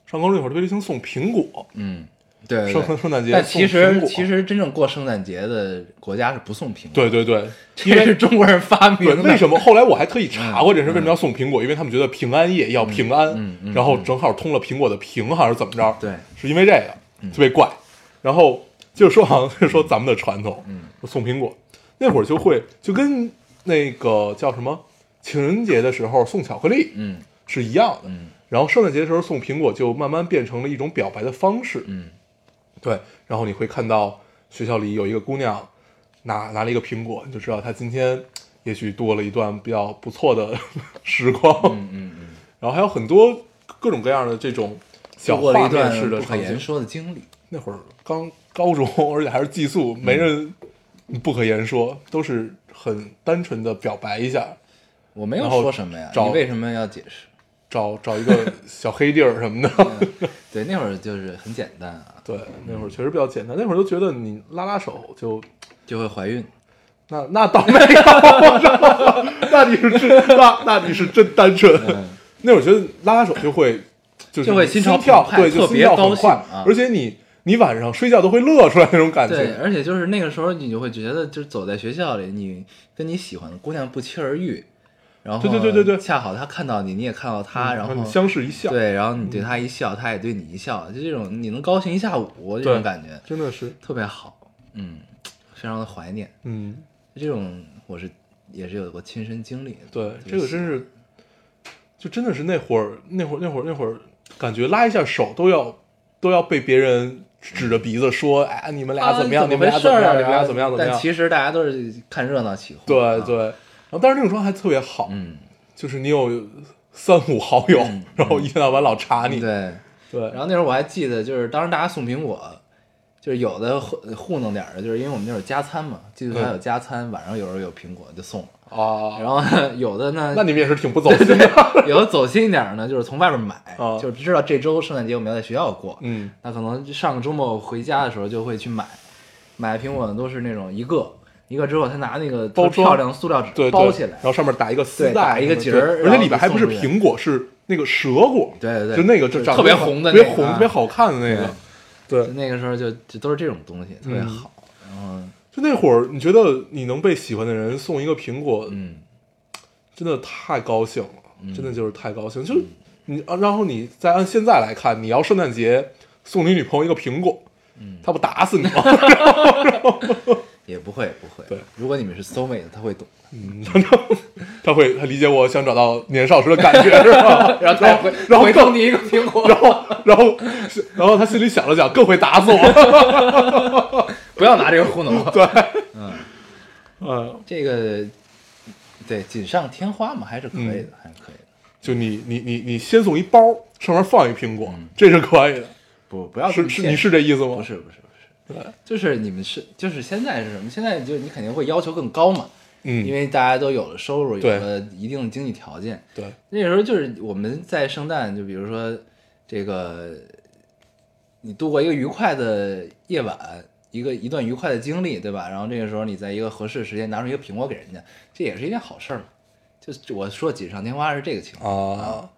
上高中那会儿特别流行送苹果，嗯，对对圣对圣诞节但其实其实真正过圣诞节的国家是不送苹果，对，对对，因为是中国人发明，的。为什么？后来我还特意查过这事，为什么要送苹果？因为他们觉得平安夜要平安，然后正好通了苹果的平，还是怎么着？对，是因为这个特别怪。然后就是说，好像是说咱们的传统，嗯，送苹果，那会儿就会就跟那个叫什么情人节的时候送巧克力嗯是一样的。嗯然后圣诞节的时候送苹果，就慢慢变成了一种表白的方式。嗯对，然后你会看到学校里有一个姑娘拿拿了一个苹果，你就知道她今天也许多了一段比较不错的 时光。嗯嗯嗯，然后还有很多各种各样的这种小度过了画一段面式的不可言场景。说的经历。那会儿刚高中，而且还是寄宿，没人不可言说，都是很单纯的表白一下，我没有然后说什么呀，找你为什么要解释？找找一个小黑地儿什么的。对，那会儿就是很简单啊，对，那会儿确实比较简单，那会儿都觉得你拉拉手就就会怀孕。那那倒没有，那你是真那那你是真单纯。那会儿觉得拉拉手就会就就会心潮跳，对，就心特别快啊而且你你晚上睡觉都会乐出来那种感觉对，而且就是那个时候，你就会觉得，就是走在学校里，你跟你喜欢的姑娘不期而遇，然后对对对对对恰好他看到你，你也看到他，然后你相视一笑，，对，然后你对他一笑，他也对你一笑，就这种你能高兴一下午，这种感觉真的是，特别好，嗯，非常的怀念。嗯，这种我是也是有过亲身经历的。对，这个真是，就真的是那会儿那会儿那会儿那会儿，感觉拉一下手都要都要被别人指着鼻子说，哎，你们俩怎么样？啊你们俩怎么样？你们俩怎么样？怎么样？但其实大家都是看热闹起哄。对啊对，然后但是那种状态还特别好，嗯，就是你有三五好友嗯，然后一天到晚老查你，对。对。然后那时候我还记得，就是当时大家送苹果，就是有的糊糊弄点儿的，就是因为我们那会儿加餐嘛，记得还有加餐，晚上有时候有苹果就送了。啊，然后 有的呢，那你们也是挺不走心的，有的走心一点儿呢，就是从外边买，啊。就是知道这周圣诞节我们要在学校过，嗯，那可能上个周末回家的时候就会去买，买苹果呢都是那种一个一个之后，他拿那个包装特漂亮塑料纸对，包起来然，后上面打一个丝带，打一个结儿而且里边还不是苹果，是那个蛇果，对对对，就那个就长得特别红的那个啊特别红、特别好看的那个，对就，那个时候就就都是这种东西，特别嗯好。然后就那会儿，你觉得你能被喜欢的人送一个苹果，嗯，真的太高兴了，真的就是太高兴。就是你，啊然后你再按现在来看，你要圣诞节送你女朋友一个苹果，嗯她不打死你吗？也不会不会。对，如果你们是 soul mate，他会懂。嗯，他会，他理解我想找到年少时的感觉，是吧？然后他会然后送你一个苹果，然后，然后，然后他心里想了想，更会打死我。不要拿这个糊弄我。对，嗯，嗯，这个对锦上添花嘛，还是可以的，还是可以的。就你你你你先送一包，上面放一苹果，嗯这是可以的。不不要是是，你是这意思吗？不是不是，对，就是你们是就是现在是什么？现在就你肯定会要求更高嘛，嗯，因为大家都有了收入，有了一定的经济条件。对，那时候就是我们在圣诞，就比如说这个，你度过一个愉快的夜晚，一个一段愉快的经历，对吧？然后这个时候你在一个合适的时间拿出一个苹果给人家，这也是一件好事儿嘛。就我说锦上添花是这个情况。啊，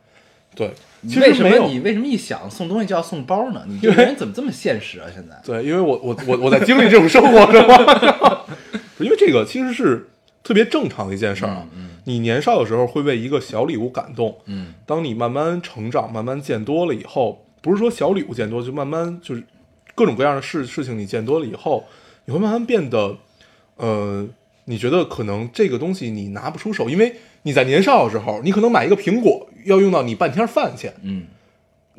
对，你为什么其实没有你为什么一想送东西就要送包呢？你这个人怎么这么现实啊？现在对，因为我我我我在经历这种生活，是吧？因为这个其实是特别正常的一件事儿啊。你年少的时候会为一个小礼物感动，嗯当你慢慢成长、慢慢见多了以后，不是说小礼物见多，就慢慢就是各种各样的事事情你见多了以后，你会慢慢变得，呃，你觉得可能这个东西你拿不出手，因为你在年少的时候，你可能买一个苹果要用到你半天饭钱，嗯。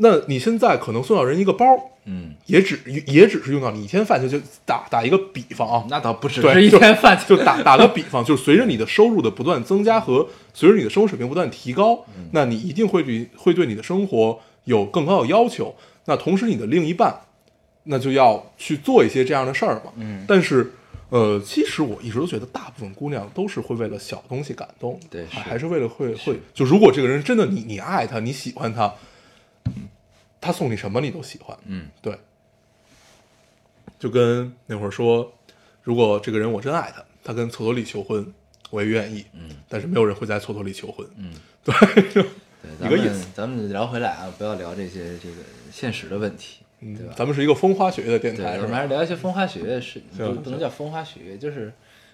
那你现在可能送到人一个包，嗯，也只也只是用到你一天饭钱，就打打一个比方啊，那倒不只对是一天饭钱。就打打个比方，就是随着你的收入的不断增加和随着你的生活水平不断提高，嗯。那你一定会对会对你的生活有更高的要求。那同时，你的另一半那就要去做一些这样的事儿嘛。嗯。但是，呃，其实我一直都觉得，大部分姑娘都是会为了小东西感动，对是还还是为了会会，就如果这个人真的你你爱他，你喜欢他，他送你什么你都喜欢。嗯对，就跟那会儿说，如果这个人我真爱他，他跟厕所里求婚，我也愿意。嗯，但是没有人会在厕所里求婚。嗯，对，对，一个意思咱们聊回来啊，不要聊这些这个现实的问题，对吧？嗯咱们是一个风花雪月的电，台，是咱们还？是聊一些风花雪月的事，行不不能叫风花雪月，就是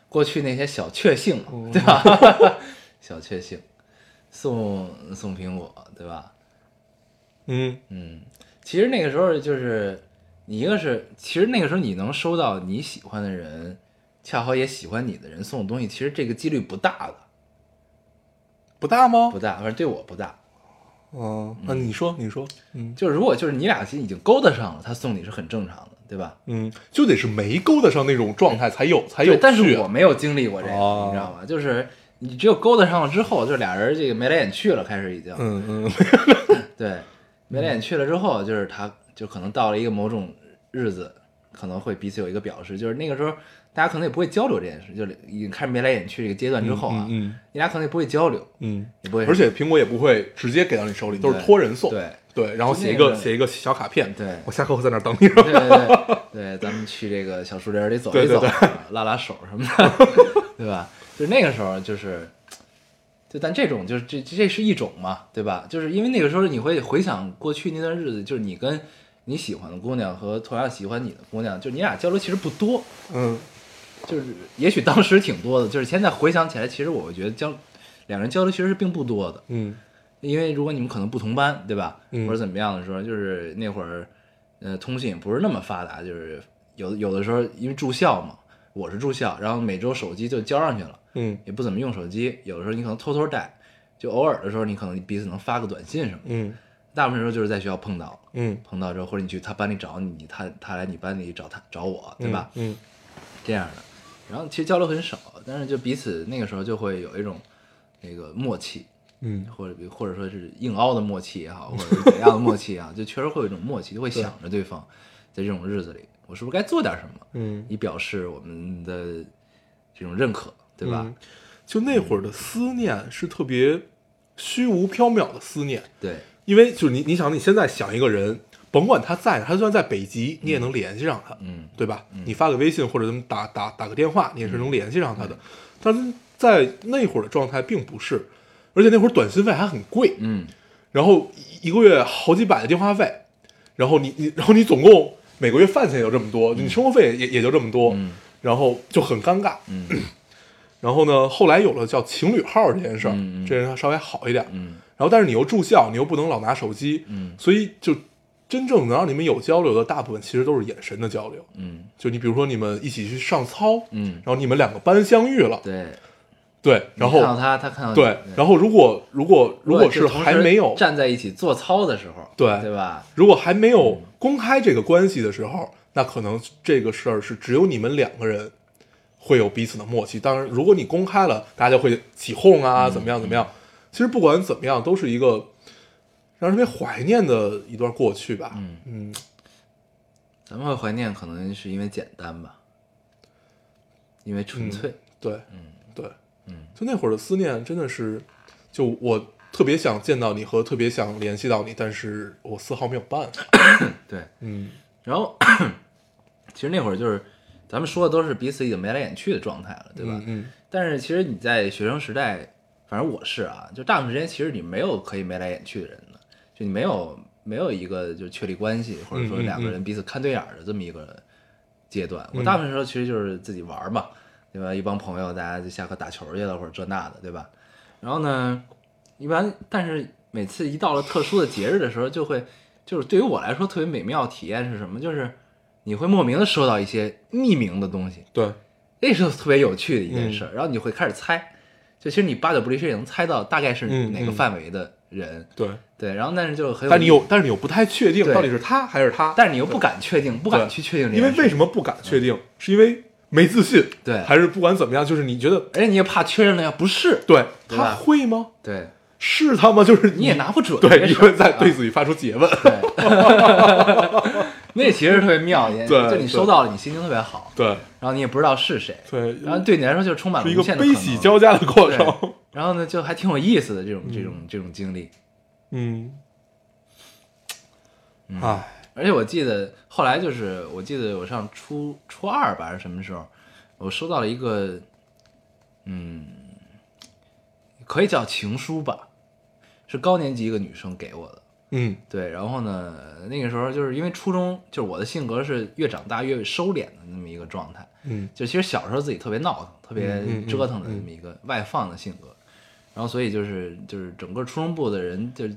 过去那些小确幸对吧？小确幸，送送苹果，对吧？嗯嗯，其实那个时候就是你一个是，其实那个时候你能收到你喜欢的人，恰好也喜欢你的人送的东西，其实这个几率不大的，不大吗不？大，反正对我不大。嗯，那你说，你说，嗯。就是如果就是你俩其实已经勾搭上了，他送你是很正常的，对吧？嗯，就得是没勾搭上那种状态才有才有对，但是我没有经历过这个，哦。你知道吗？就是你只有勾搭上了之后，就俩人这个眉来眼去了，开始已经，嗯嗯。对，眉来眼去了之后，就是他就可能到了一个某种日子，可能会彼此有一个表示，就是那个时候大家可能也不会交流这件事，就是已经开始眉来眼去这个阶段之后啊，嗯你俩可能也不会交流，嗯。也不会，嗯，而且苹果也不会直接给到你手里，都是托人送。对。对，然后写一个个写一个小卡片，对。我下课会在那儿等你，对对对对，咱们去这个小树林里走一走，对对拉拉手什么的，对吧？就是那个时候，就是，就但这种就是这这是一种嘛，对吧？就是因为那个时候你会回想过去那段日子，就是你跟你喜欢的姑娘和同样喜欢你的姑娘，就你俩交流其实不多，嗯。就是也许当时挺多的，就是现在回想起来，其实我会觉得交两个人交流其实是并不多的，嗯。因为如果你们可能不同班，对吧？嗯。或者怎么样的时候，就是那会儿，呃，通信也不是那么发达，就是有有的时候因为住校嘛，我是住校，然后每周手机就交上去了，嗯。也不怎么用手机，有的时候你可能偷偷带，就偶尔的时候你可能彼此能发个短信什么的，嗯大部分时候就是在学校碰到，嗯，碰到之后或者你去他班里找你，他他来你班里找他找我，对吧？嗯。这样的，然后其实交流很少，但是就彼此那个时候就会有一种那个默契，嗯。或者或者说是硬凹的默契也好，或者是怎样的默契啊，就确实会有一种默契，就会想着对方在这种日子里，我是不是该做点什么，嗯，以表示我们的这种认可，对吧？嗯？就那会儿的思念是特别虚无缥缈的思念，对，因为就是你你想你现在想一个人，甭管他在哪，他就算在北极，你也能联系上他，嗯。对吧？你发个微信或者怎么打打打个电话，你也嗯是能联系上他的。但是在那会儿的状态并不是，而且那会儿短信费还很贵，嗯。然后一一个月好几百的电话费，然后你你 然后你总共每个月饭钱也就这么多，你生活费也也就这么多，嗯。然后就很尴尬。嗯。然后呢，后来有了叫情侣号这件事儿，这人稍微好一点。嗯然后但是你又住校，你又不能老拿手机，嗯所以就真正能让你们有交流的，大部分其实都是眼神的交流。嗯就你比如说你们一起去上操，嗯，然后你们两个班相遇了，对，对，然后看到他，他看到你对，然后如果如果如果是还没有站在一起做操的时候，对对吧？如果还没有公开这个关系的时候，那可能这个事儿是只有你们两个人会有彼此的默契。当然，如果你公开了，大家就会起哄啊，怎么样怎么样。其实不管怎么样，都是一个让人特别怀念的一段过去吧。嗯嗯咱们会怀念，可能是因为简单吧，因为纯粹。对，嗯对，嗯就那会儿的思念真的是，就我特别想见到你和特别想联系到你，但是我丝毫没有办法。对，嗯然后其实那会儿就是咱们说的都是彼此已经眉来眼去的状态了，对吧？嗯但是其实你在学生时代，反正我是啊，就大部分时间其实你没有可以眉来眼去的人的，就你没有没有一个就确立关系，或者说两个人彼此看对眼儿的这么一个阶段。我大部分时候其实就是自己玩儿嘛，对吧？一帮朋友大家就下课打球去了，或者这那的，对吧？然后呢，一般但是每次一到了特殊的节日的时候，就会就是对于我来说特别美妙的体验是什么？就是你会莫名的收到一些匿名的东西，对，那是特别有趣的一件嗯事儿。然后你会开始猜，就其实你八九不离十也能猜到大概是嗯哪个嗯范围的人，对，对。然后但是就很有，但你有，但是你又不太确定到底是他还是他，但是你又不敢确定，不敢去确定这因，为为什么不敢确定？是因为没自信，对还是不管怎么样，就是你觉得而且你也怕确认了呀，不是，对他会吗？对，是他吗？就是你也拿不准，对，这事儿你会在啊。对自己发出诘问，对，那其实特别妙，就你收到了，你心情特别好，对。然后你也不知道是谁，对，然后对你来说就充满了一个无限的悲喜交加的过程。然后呢，就还挺有意思的这种这种这种经历。嗯，唉，而且我记得后来就是，我记得我上初初二吧，还是什么时候，我收到了一个，嗯，可以叫情书吧，是高年级一个女生给我的。嗯对，然后呢，那个时候就是因为初中，就是我的性格是越长大越收敛的那么一个状态。嗯就其实小时候自己特别闹腾，特别折腾的那么一个外放的性格，然后所以就是就是整个初中部的人，就是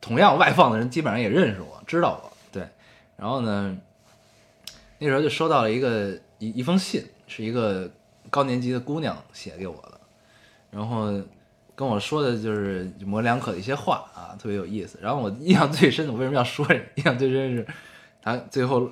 同样外放的人，基本上也认识我，知道我，对。然后呢，那时候就收到了一个一一封信，是一个高年级的姑娘写给我的，然后跟我说的就是模棱两可的一些话啊，特别有意思。然后我印象最深的，我为什么要说这个？印象最深是他最后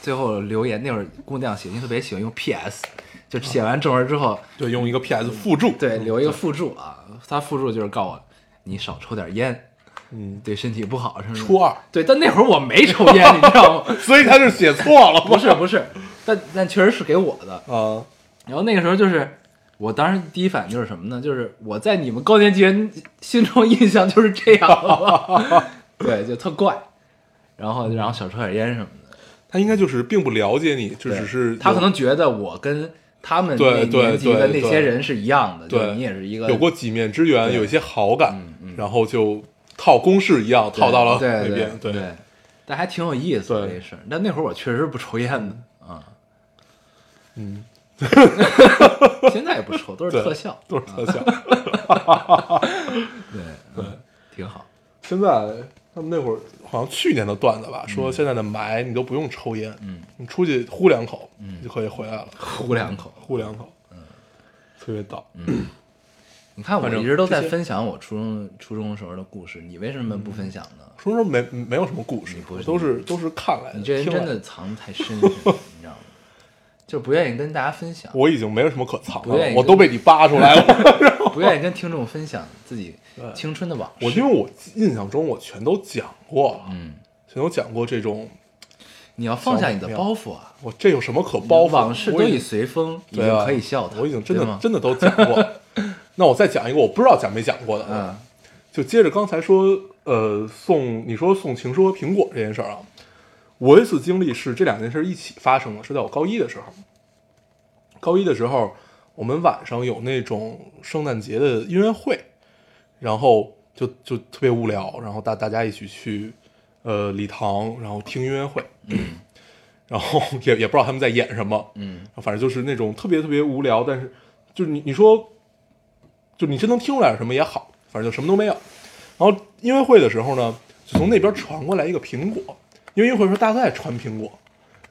最后留言那会儿，姑娘写信特别喜欢用 PS，就写完正文之后，对，用一个 PS 附注，对，留一个附注啊。他附注就是告我你少抽点烟，嗯，对身体不好。初二，对，但那会儿我没抽烟，你知道吗？所以他是写错了，不是不是，但但确实是给我的。啊，然后那个时候就是，我当时第一反应就是什么呢？就是我在你们高年级人心中印象就是这样，对，就特怪。然后然后少抽点烟什么的，他应该就是并不了解你，就只是他可能觉得我跟他们那年级的那些人是一样的，就是对你也是一个有过几面之缘，对有一些好感然后就套公式一样套到了那边，对，对但还挺有意思的对这事儿。但那会儿我确实是不抽烟的啊，嗯，现在也不抽，都是特效，都是特效。对对，挺好。现在他们那会儿好像去年的段子吧，说现在的霾你都不用抽烟，嗯，你出去呼两口，嗯就可以回来了，呼两口。呼两口，嗯，特别逗。你看，我一直都在分享我初中初中时候的故事，你为什么不分享呢？初中没没有什么故事都是都是看来的，你这人真的藏得太深了，你知道吗？就不愿意跟大家分享，我已经没有什么可藏的了，我都被你扒出来了。不愿意跟听众分享自己青春的往事。我因为我印象中我全都讲过了，嗯，全都讲过这种，你要放下你的包袱啊，我这有什么可包袱？往事都已随风，已经对啊，可以笑的。我已经真的真的都讲过。那我再讲一个我不知道讲没讲过的，嗯，就接着刚才说，呃，送你说送情书和苹果这件事儿啊，我有一次经历是这两件事一起发生的，是在我高一的时候。高一的时候，我们晚上有那种圣诞节的音乐会，然后就就特别无聊，然后大大家一起去呃礼堂，然后听音乐会，然后也也不知道他们在演什么，嗯，反正就是那种特别特别无聊，但是就是你你说，就你真能听出来什么也好，反正就什么都没有。然后音乐会的时候呢，就从那边传过来一个苹果，因为音乐会的时候大家都在传苹果，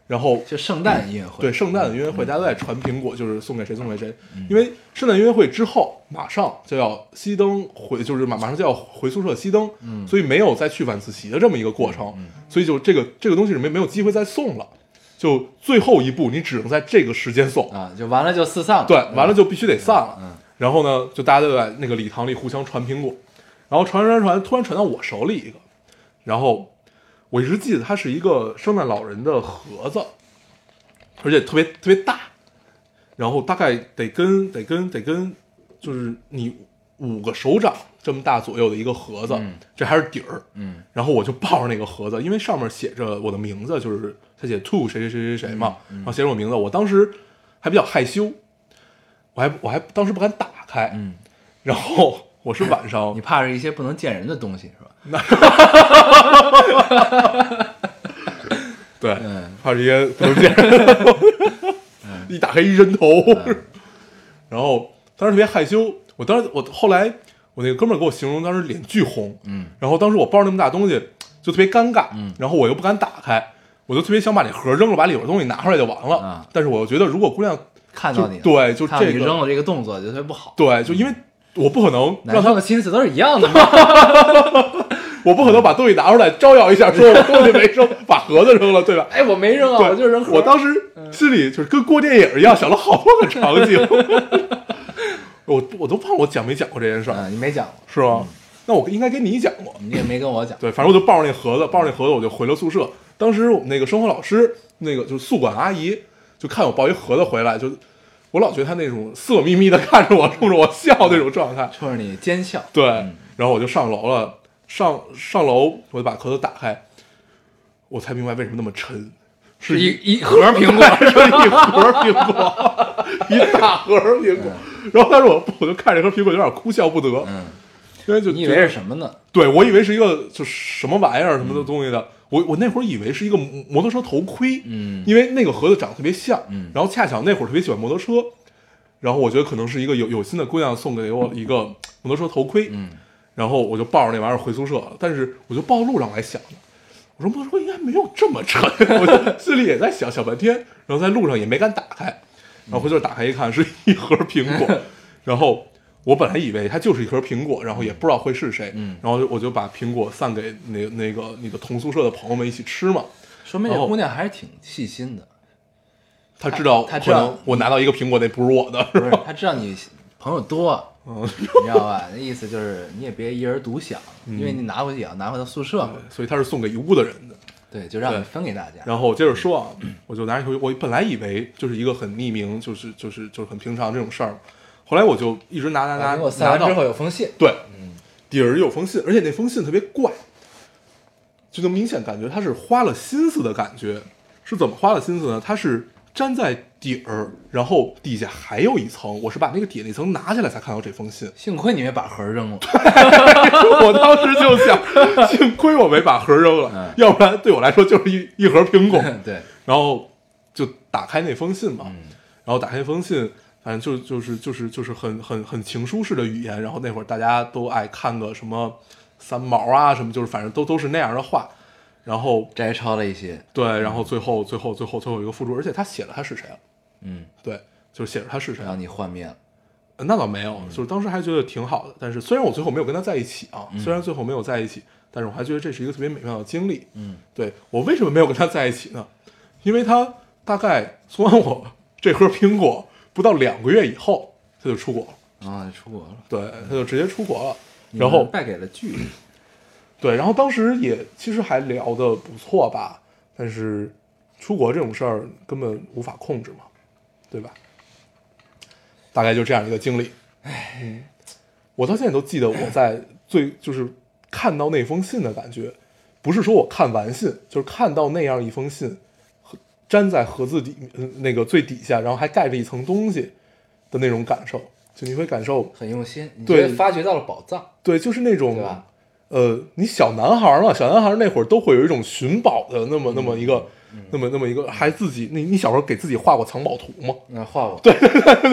然后就圣诞音乐会，对圣诞的音乐会，大家都在传苹果，就是送给谁送给谁。因为圣诞音乐会之后马上就要熄灯回，就是马马上就要回宿舍熄灯，所以没有再去晚自习的这么一个过程，所以就这个这个东西是没没有机会再送了，就最后一步你只能在这个时间送，啊，就完了就四散了。对，完了就必须得散。了。嗯。然后呢，就大家都在那个礼堂里互相传苹果，然后传传传，突然传到我手里一个，然后我一直记得它是一个圣诞老人的盒子，而且特别特别大，然后大概得跟得跟得跟，就是你五个手掌这么大左右的一个盒子，嗯。这还是底儿，嗯。然后我就抱着那个盒子，因为上面写着我的名字，就是他写 to 谁谁谁谁谁嘛，嗯然后写着我名字，我当时还比较害羞，我还我还当时不敢打开，嗯，然后我是晚上 你怕是一些不能见人的东西是吧？对，嗯。怕这些不能见。人，一打开一人头，然后当时特别害羞，我当时我后来我那个哥们儿给我形容当时脸巨红，嗯。然后当时我抱着那么大东西就特别尴尬，嗯。然后我又不敢打开，我就特别想把这盒扔了，把里边东西拿出来就完了。啊。但是我又觉得，如果姑娘看到你了，对就这个你扔了这个动作就特别不好。对，就因为我不可能让她男生的心思都是一样的嘛。我不可能把东西拿出来招摇一下，说我东西没扔，把盒子扔了，对吧？哎，我没扔啊，我就扔盒。我当时心里就是跟过电影一样，想了好多个场景。我我都忘了我讲没讲过这件事儿，嗯，你没讲过，是吗？那我应该跟你讲过。你也没跟我讲。对，反正我就抱着那盒子，抱着那盒子我就回了宿舍。当时我们那个生活老师，那个就是宿管阿姨，就看我抱一盒子回来，就我老觉得他那种色眯眯的看着我，冲着我笑那种状态。冲着你奸笑。对，嗯然后我就上楼了，上上楼我就把盒子打开，我才明白为什么那么沉，是一一盒苹果，是一盒苹果，一大盒苹果。然后当时我我就看这盒苹果有点哭笑不得，嗯，因为就你以为是什么呢？对我以为是一个就什么玩意儿什么的东西的，我我那会儿以为是一个摩摩托车头盔，嗯。因为那个盒子长得特别像，嗯。然后恰巧那会儿特别喜欢摩托车，然后我觉得可能是一个有有心的姑娘送给我一个摩托车头盔，嗯，然后我就抱着那玩意儿回宿舍了，但是我就抱路上我还想的，我说摩托车应该没有这么沉，我就心里也在想想半天，然后在路上也没敢打开，然后回头打开一看是一盒苹果，然后我本来以为它就是一盒苹果，然后也不知道会是谁，嗯然后我就把苹果散给那个那个你的同宿舍的朋友们一起吃嘛，说明这姑娘还是挺细心的，她知道她知道我拿到一个苹果那不是我的，不是？她知道你朋友多，嗯，你知道吧？那意思就是你也别一人独享，因为你拿回去也要拿回到宿舍嘛。所以她是送给一屋的人的。对，就让你分给大家。然后我接着说啊，我就拿着头，我本来以为就是一个很匿名，就是就是就是很平常这种事儿，后来我就一直拿拿拿把苹果散拿到完之后有封信，对，嗯底儿有封信，而且那封信特别怪，就能明显感觉他是花了心思的感觉。是怎么花了心思呢？它是粘在底儿，然后底下还有一层，我是把那个底那层拿下来才看到这封信。幸亏你没把盒扔了。我当时就想，幸亏我没把盒扔了，嗯要不然对我来说就是一一盒苹果。对，然后就打开那封信嘛，嗯然后打开那封信，反正就就是就是就是很很很情书式的语言。然后那会儿大家都爱看个什么三毛啊什么，就是反正都都是那样的话。然后摘抄了一些，对，然后最后最后最后最后一个附注，而且他写了他是谁了，嗯，对，就是写着他是谁让你幻灭了。呃那倒没有，就是当时还觉得挺好的。但是虽然我最后没有跟他在一起啊，虽然最后没有在一起，但是我还觉得这是一个特别美妙的经历。嗯，对我为什么没有跟他在一起呢？因为他大概送完我这盒苹果不到两个月以后，他就出国了。啊，出国了，对，他就直接出国了。然后败给了剧里。对，然后当时也其实还聊得不错吧，但是出国这种事儿根本无法控制嘛，对吧？大概就这样一个经历。唉，我到现在都记得我在最就是看到那封信的感觉，不是说我看完信，就是看到那样一封信，和粘在盒子底呃那个最底下，然后还盖着一层东西的那种感受，就你会感受，很用心，你对发掘到了宝藏，对，就是那种？呃，你小男孩嘛，小男孩那会儿都会有一种寻宝的那么那么一个，嗯那么那么一个，还自己，你你小时候给自己画过藏宝图吗？那画过，对，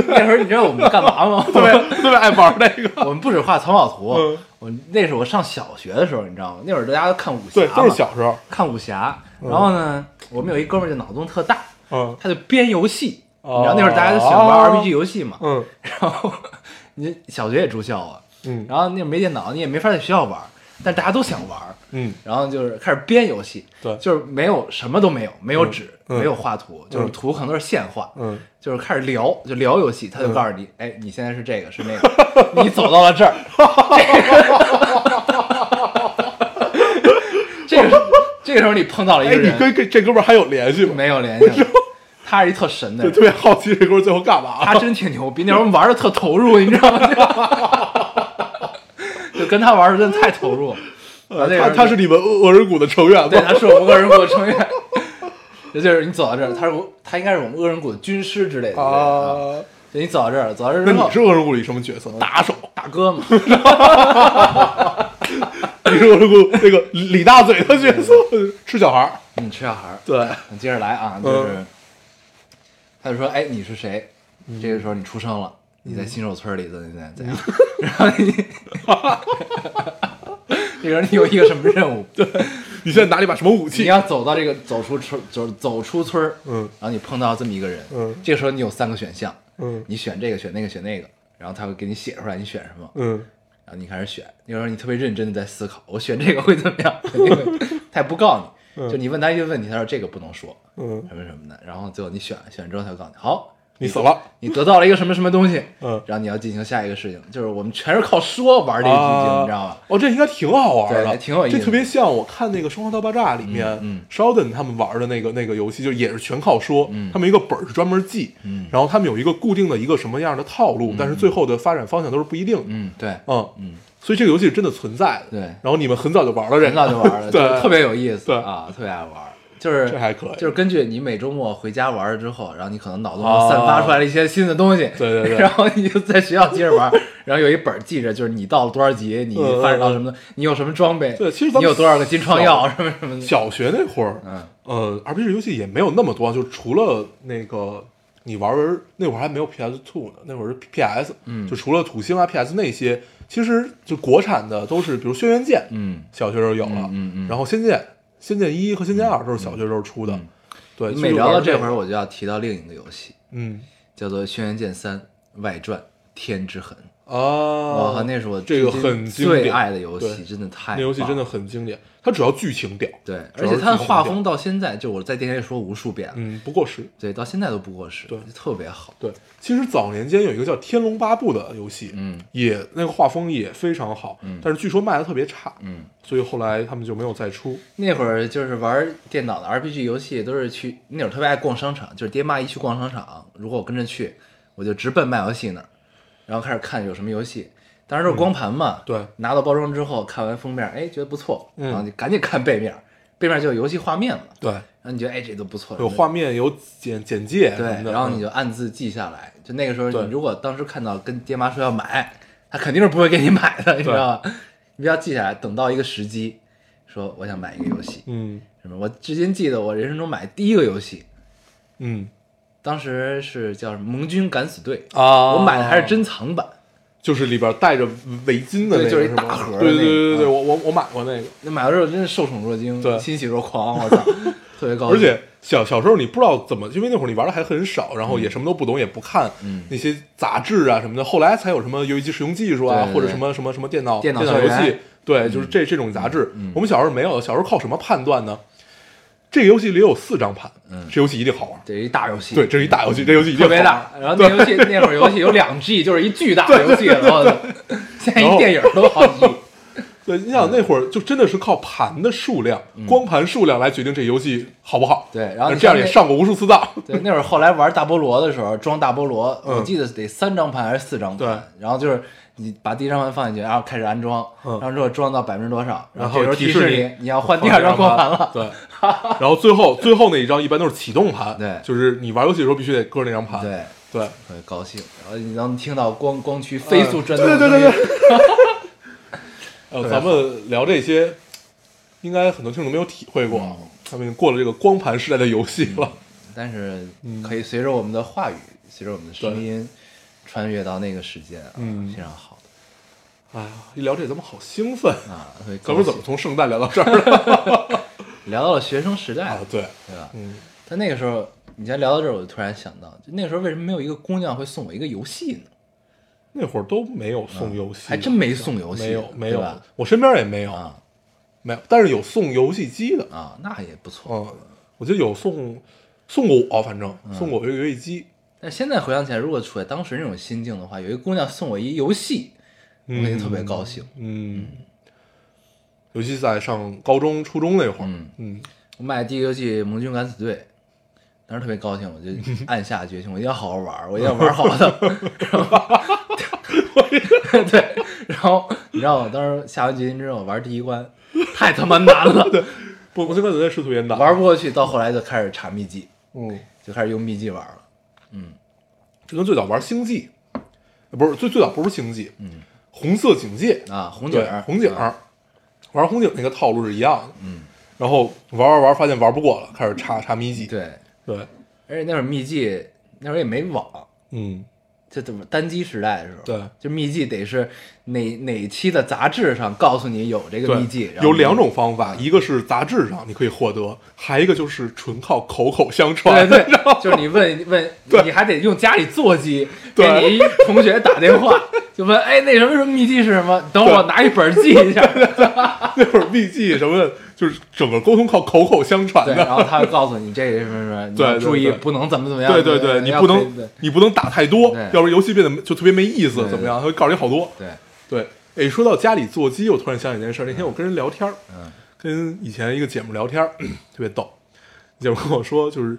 那会儿你知道我们干嘛吗？特别特别爱玩那个，我们不止画藏宝图嗯，我那是我上小学的时候，你知道吗？那会儿大家都看武侠对，嘛，都是小时候，看武侠。然后呢，我们有一哥们儿就脑洞特大，嗯他就编游戏。你哦知道那会儿大家都喜欢玩 RPG 游戏嘛？嗯然后你小学也住校啊，嗯然后那没电脑，你也没法在学校玩，但大家都想玩，嗯然后就是开始编游戏，对就是没有什么都没有，没有纸，嗯没有画图，就是图可能都是现画，嗯，就是开始聊，就聊游戏，他就告诉你，哎，你现在是这个是那个，你走到了这儿，这个这个时候你碰到了一哎，你个人，跟跟这哥们儿还有联系吗？没有联系了，他是一特神的对，人特，别好奇这哥们儿最后干嘛他。真挺牛逼，那时候玩的特投入，你知道吗？就跟他玩的真的太投入了。然后那个人他他是你们恶恶人谷的成员对，他是我们恶人谷的成员。这就是你走到这儿，他是我，他应该是我们恶人谷的军师之类的。啊，啊，就你走到这儿，走到这儿之后那你，是恶人谷里什么角色？打手，大哥嘛，你是恶人谷那个李大嘴的角色，吃小孩儿。嗯，吃小孩儿。对，你接着来啊，就是，嗯他就说：“哎，你是谁？”这个时候你出生了，你在新手村里怎怎怎怎样？然后你，这个人你有一个什么任务？对，你现在拿了一把什么武器你？要走到这个走出村，就是走出村儿嗯然后你碰到这么一个人，嗯这个时候你有三个选项，嗯你选这个，选那个，选那个，然后他会给你写出来你选什么，嗯然后你开始选，那时候你特别认真的在思考，我选这个会怎么样？他也不告诉你，就你问他一个问题，他说这个不能说，嗯，什么什么的，然后最后你选了，选了之后他就告诉你，好，你死了。你得到了一个什么什么东西，嗯。然后你要进行下一个事情，就是我们全是靠说玩这个剧情，啊。你知道吗？哦，这应该挺好玩的，对挺有意思这特别像我看那个《生活大爆炸》里面、嗯嗯。Sheldon 他们玩的那个那个游戏，就也是全靠说。嗯。他们一个本儿是专门记，嗯。然后他们有一个固定的一个什么样的套路，但是最后的发展方向都是不一定。的。嗯，对，嗯。嗯，所以这个游戏是真的存在的。对。然后你们很早就玩了这个，很早就玩了，对，特别有意思，对。啊，特别爱玩。就是这还可以就是根据你每周末回家玩了之后，然后你可能脑中散发出来了一些新的东西，哦对对对然后你就在学校接着玩，然后有一本儿记着，就是你到了多少级，你嗯发展到什么，你有什么装备，对其实你有多少个金创药什么什么的，小学那会儿，嗯呃，RPG 游戏也没有那么多，就除了那个你玩儿那会儿还没有 PS Two 呢，那会儿是 PS，嗯就除了土星啊、PS 那些，其实就国产的都是，比如《轩辕剑》，嗯，小学时候有了，嗯嗯嗯然后《仙剑》《仙剑一》和《仙剑二》都是小学时候出的，嗯。对，你每聊到这会会儿，，我就要提到另一个游戏，嗯。叫做《轩辕剑三外传：天之痕》。啊，哇，那是我这个很经典最爱的游戏，真的太那游戏真的很经典，它主要剧情屌，对，而且它的画风到现在，就我在电台里说无数遍了，嗯，不过时。对，到现在都不过时，对特别好。对，其实早年间有一个叫《天龙八部》的游戏，嗯也那个画风也非常好，嗯但是据说卖的特别差，嗯，所以后来他们就没有再出。那会儿就是玩电脑的 RPG 游戏，都是去那会儿特别爱逛商场，就是爹妈一去逛商场，如果我跟着去，我就直奔卖游戏那儿，然后开始看有什么游戏。当时都是光盘嘛，对。拿到包装之后，看完封面，哎，觉得不错，嗯。然后你赶紧看背面，背面就有游戏画面了，对，然后你觉得哎这都不错，有画面，有简简介对然后你嗯就暗自记下来。就那个时候，你如果当时看到跟爹妈说要买，他肯定是不会给你买的，你知道吧？你不要记下来，等到一个时机，说我想买一个游戏，嗯。什么？我至今记得我人生中买第一个游戏，嗯当时是叫什么《盟军敢死队》，啊我买的还是珍藏版，就是里边带着围巾的那个，对就是一大盒对对对对对，啊我我我买过那个，那买了之后真是受宠若惊，对欣喜若狂，我操，特别高 兴。而且小小时候你不知道怎么，因为那会儿你玩的还很少，然后也什么都不懂，也不看嗯那些杂志啊什么的。后来才有什么游戏机使用技术啊，或者什么什么什么电脑电脑游戏，对，就是这这种杂志嗯。我们小时候没有，小时候靠什么判断呢？这个游戏里有四张盘，嗯这游戏一定好玩。这是一大游戏，对，这是一大游戏，这游戏一定特别大。然后那游戏那会儿游戏有两 G，就是一巨大的游戏！现在一电影都好几 G。对，你想那会儿就真的是靠盘的数量、光盘数量来决定这游戏好不好。嗯对然后你这样也上过无数次当。对，那会儿后来玩大菠萝的时候，装大菠萝，嗯我记得得三张盘还是四张盘。对然后就是你把第一张盘放进去，然后开始安装，嗯然后之后装到百分之多少，然后提示你你要换第二张光盘了。对，然后最后最后那一张一般都是启动盘，对。就是你玩游戏的时候必须得搁那张盘。对，对，特别高兴，然后你能听到光光驱飞速转动对。对对对对。呃，咱们聊这些，应该很多听众没有体会过，嗯。他们已经过了这个光盘时代的游戏了。但是嗯。可以随着我们的话语，随着我们的声音，穿越到那个时间啊，嗯。非常好哎呀，一聊这咱们好兴奋，啊，特别咱们怎么从圣诞聊到这儿了？聊到了学生时代啊，，对，对吧？嗯，但那个时候，你先聊到这儿，我就突然想到，就那个时候为什么没有一个姑娘会送我一个游戏呢？那会儿都没有送游戏，嗯还真没送游戏没有没有，我身边也没有，啊没有，但是有送游戏机的，啊，那也不错。嗯，我记得有送送过我，反正嗯送过我一个游戏机，但现在回想起来，如果处在当时那种心境的话，有一个姑娘送我一游戏，我肯定特别高兴。嗯，尤其在上高中、初中那会儿，嗯。嗯，我买第一个游戏《盟军敢死队》，当时特别高兴，我就暗下决心，我一定要好好玩，我一定要玩好的。对，然后你知道我当时下完决心之后玩第一关，太他妈难了，对不，我现在在试图演打，玩不过去，到后来就开始查秘籍，嗯，就开始用秘籍玩了。嗯就跟最早玩星际，呃不是最最早不是星际，嗯，红色警戒，啊，红警，红警啊，玩红警那个套路是一样的，嗯，然后玩玩玩发现玩不过了，开始查查秘籍，对，对，而且那会儿秘籍那会儿也没网，嗯，这怎么单机时代的时候，对，就秘籍得是哪哪期的杂志上告诉你有这个秘籍，有两种方法，一个是杂志上你可以获得，还一个就是纯靠口口相对传。对，就是你问 问，你还得用家里座机给对你一同学打电话，就问，哎，那什么什么秘籍是什么？等我拿一本记一下。那会儿秘籍什么的，就是整个沟通靠口口相传，的。然后他会告诉你这个什么什么，你对注意不能怎么怎么样。对对对，你不能你不能打太多，要不然游戏变得就特别没意思，怎么样？他会告诉你好多。对，对，哎，说到家里座机，我突然想起一件事儿。那天我跟人聊天儿，嗯跟以前一个姐们聊天儿，特别逗。姐们跟我说，就是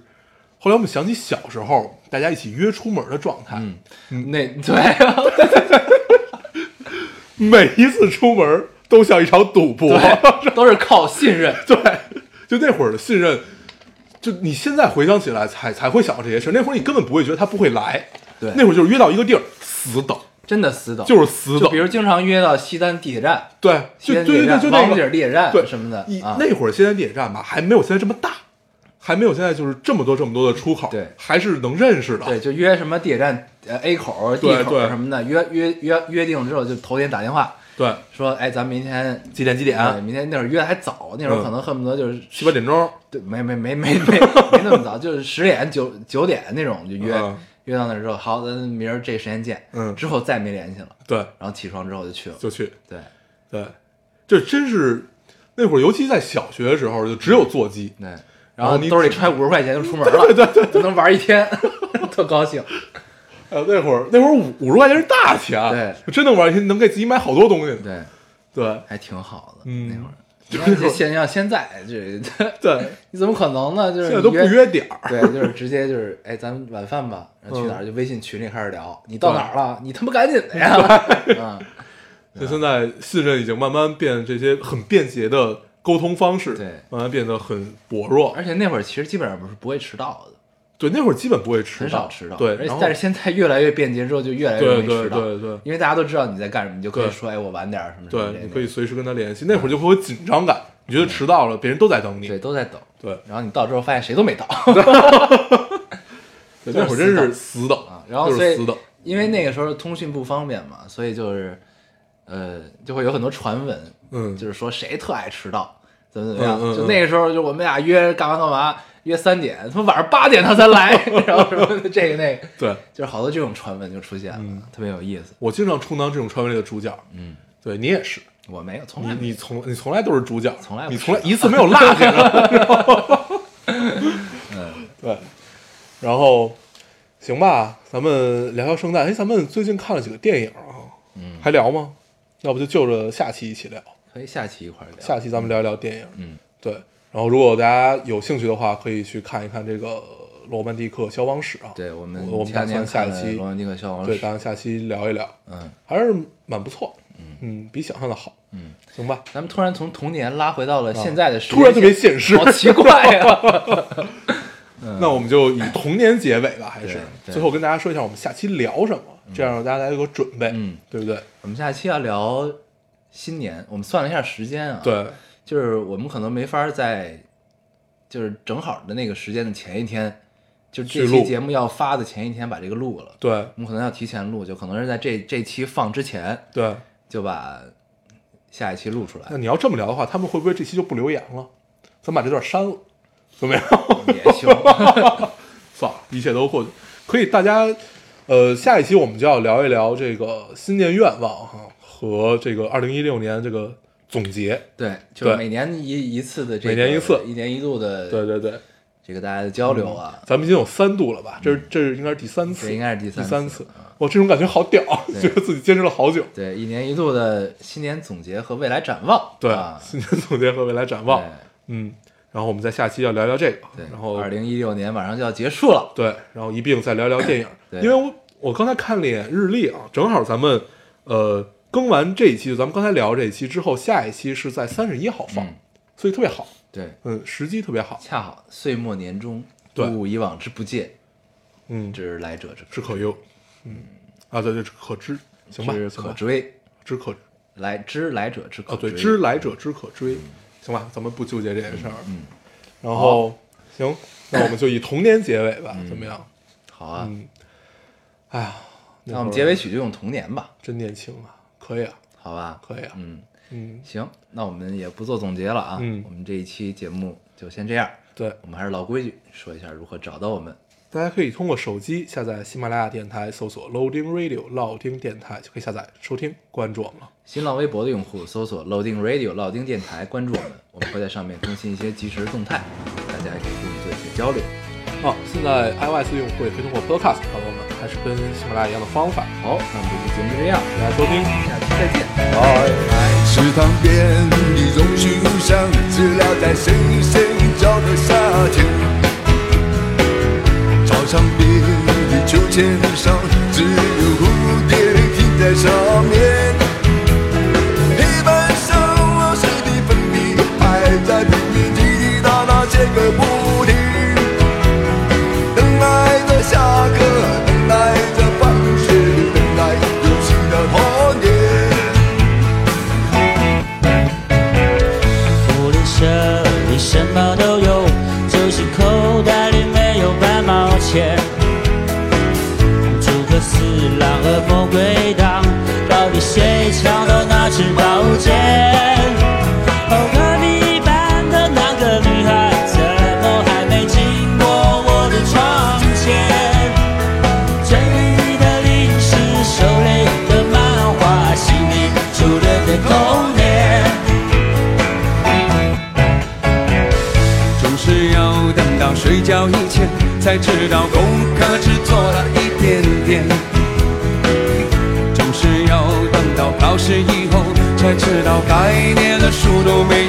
后来我们想起小时候大家一起约出门的状态，嗯，那对 每一次出门都像一场赌博。都是靠信任。对，就那会儿的信任，就你现在回想起来才才会想到这些事儿。那会儿你根本不会觉得他不会来，对那会儿就是约到一个地儿死等，真的死等，就是死等。比如经常约到西单地铁站、对，西就对对就那个地铁站对什么的啊。那会儿西单地铁站吧，还没有现在这么大，还没有现在就是这么多这么多的出口，对还是能认识的。对，就约什么地铁站呃 A 口、D 口对对什么的，约约约约定了之后，就头天打电话对，说，哎，咱们明天几点几点？对，明天那会儿约的还早，那会儿嗯。可能恨不得就是七八点钟，对，没没没没没没那么早，就是十点九九点那种就约、嗯。约到那儿之后，好，咱明儿这时间见。嗯。之后再没联系了，对，然后起床之后就去了。就去。对。对，这真是那会儿，尤其在小学的时候，就只有座机。对，然然后兜里揣五十块钱就出门了，对对。就能玩一天，特高兴。呃，那会儿那会儿五五十块钱是大钱，对，真能玩能给自己买好多东西。对，对还挺好的。嗯那会儿，就是现像现在这，对，你怎么可能呢？就是现在都不约。点儿。对，就是直接就是，哎，咱们晚饭吧，然后去哪儿？就微信群里开始聊，你到哪儿了？你他妈赶紧的呀！啊，就现在信任已经慢慢变这些很便捷的沟通方式，对慢慢变得很薄弱。而且那会儿其实基本上不是不会迟到的，对，那会儿基本不会迟到，很少迟到。对，而且但是现在越来越便捷之后，就越来越容易迟到。对对对因为大家都知道你在干什么，你就可以说，哎，我晚点儿什么什么对，你可以随时跟他联系。那会儿就会有紧张感，你觉得迟到了，别人都在等你。对，都在等。对，然后你到之后发现谁都没到 对那会儿真是死等啊。然后死等。因为那个时候通讯不方便嘛，所以就是呃，就会有很多传闻，嗯就是说谁特爱迟到，怎么怎么样。就那个时候，就我们俩约干嘛干嘛，约三点，他妈晚上八点他才来，然后什么的这个那个，对就是好多这种传闻就出现了，嗯特别有意思。我经常充当这种传闻里的主角。嗯，对你也是，我没有，从来你你从你从来都是主角，从来你从来一次没有落下过。嗯，对，然后行吧，咱们聊聊圣诞。哎，咱们最近看了几个电影啊？嗯还聊吗？要不就就着下期一起聊。可以下期一块聊。下期咱们聊一聊电影。嗯，对。然后如果大家有兴趣的话，可以去看一看这个《罗曼蒂克消亡史》啊。对我们我们打算下一期罗曼蒂克消亡对，史打算下期聊一聊，嗯。还是蛮不错。嗯。比想象的好。嗯，行吧。咱们突然从童年拉回到了现在的时间突然特别现实，好奇怪呀、那我们就以童年结尾吧，还是。最后跟大家说一下我们下期聊什么，这样让大家有个准备，嗯，对不对？我们下期要聊新年，我们算了一下时间啊，，对，就是我们可能没法在，就是正好的那个时间的前一天，就这期节目要发的前一天把这个录了，对，我们可能要提前录，就可能是在这这期放之前对。就把下一期录出来那，你要这么聊的话，他们会不会这期就不留言了？咱把这段删了，怎么样？也行，算了，一切都过去。可以，大家，呃，下一期我们就要聊一聊这个新年愿望哈和这个二零一六年这个总结。对，就是每年一一次的这个，每年一次。一年一度的，对对对，这个大家的交流啊，咱们已经有三度了吧？这是这是应该是第三次，这应该是第第三三次。哇，这种感觉好屌，对。觉得自己坚持了好久。对，一年一度的新年总结和未来展望，对，啊，新年总结和未来展望。嗯，然后我们在下期要聊聊这个，对，然后二零一六年马上就要结束了，对，然后一并再聊聊电影，对。因为我我刚才看了一眼日历啊，正好咱们呃更完这一期，咱们刚才聊这一期之后，下一期是在三十一号放，嗯。所以特别好，对，嗯，时机特别好，恰好岁末年终，对。不以往之不戒，嗯，知来者之知。可忧，嗯，啊对对，可知，行吧，知，可追，知可来知来者之可啊对，追知来者之可追，行吧，咱们不纠结这件事儿，嗯，然后行，那我们就以童年结尾吧，怎么样？好啊，嗯，哎呀，那我们结尾曲就用《童年》吧，真年轻啊，可以啊，好吧？可以啊，嗯，嗯，行，那我们也不做总结了啊，嗯我们这一期节目就先这样。对，我们还是老规矩，说一下如何找到我们。大家可以通过手机下载喜马拉雅电台，搜索 Loading Radio 老丁电台就可以下载收听，关注我们了。新浪微博的用户搜索 Loading Radio 老丁电台，关注我们，我们会在上面更新一些即时动态，大家也可以跟我们做一些交流。哦，现在 iOS 用户也可以通过 Podcast 找到我们，还是跟喜马拉雅一样的方法。好，那我们这期节目就这样，大家收听，再见。池塘边一种树上，知了在声声叫的夏天。操场边的秋千上，只有蝴蝶停在上面。黑板上老师的粉笔还在拼命滴滴答答写个不停。等待着下课，对当到底谁抢了那支宝剑隔壁班的那个女孩怎么还没经过我的窗前嘴里的零食手里的漫画心里初恋的童年总是要等到睡觉以前才知道到考试以后，才知道该念的书都没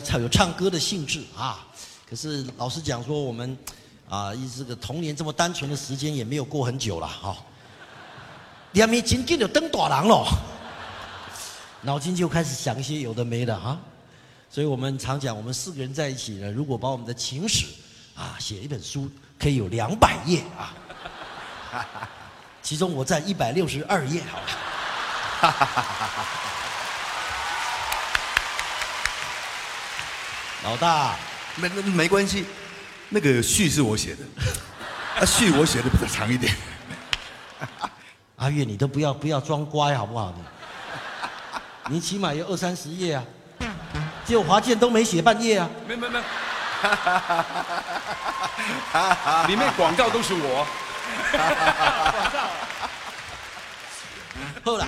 唱有唱歌的兴致啊。可是老实讲说，我们啊，一这个童年这么单纯的时间也没有过很久了哈。两面紧紧就登大郎了，脑筋就开始想一些有的没的哈。所以我们常讲，我们四个人在一起呢，如果把我们的情史啊写一本书，可以有两百页啊。其中我在一百六十二页，好了。老大，没那没关系，那个序是我写的，啊序我写的比较长一点。阿月，你都不要不要装乖好不好？你，你起码有二三十页啊，只有华健都没写半页啊。没没没，里面广告都是我。好了，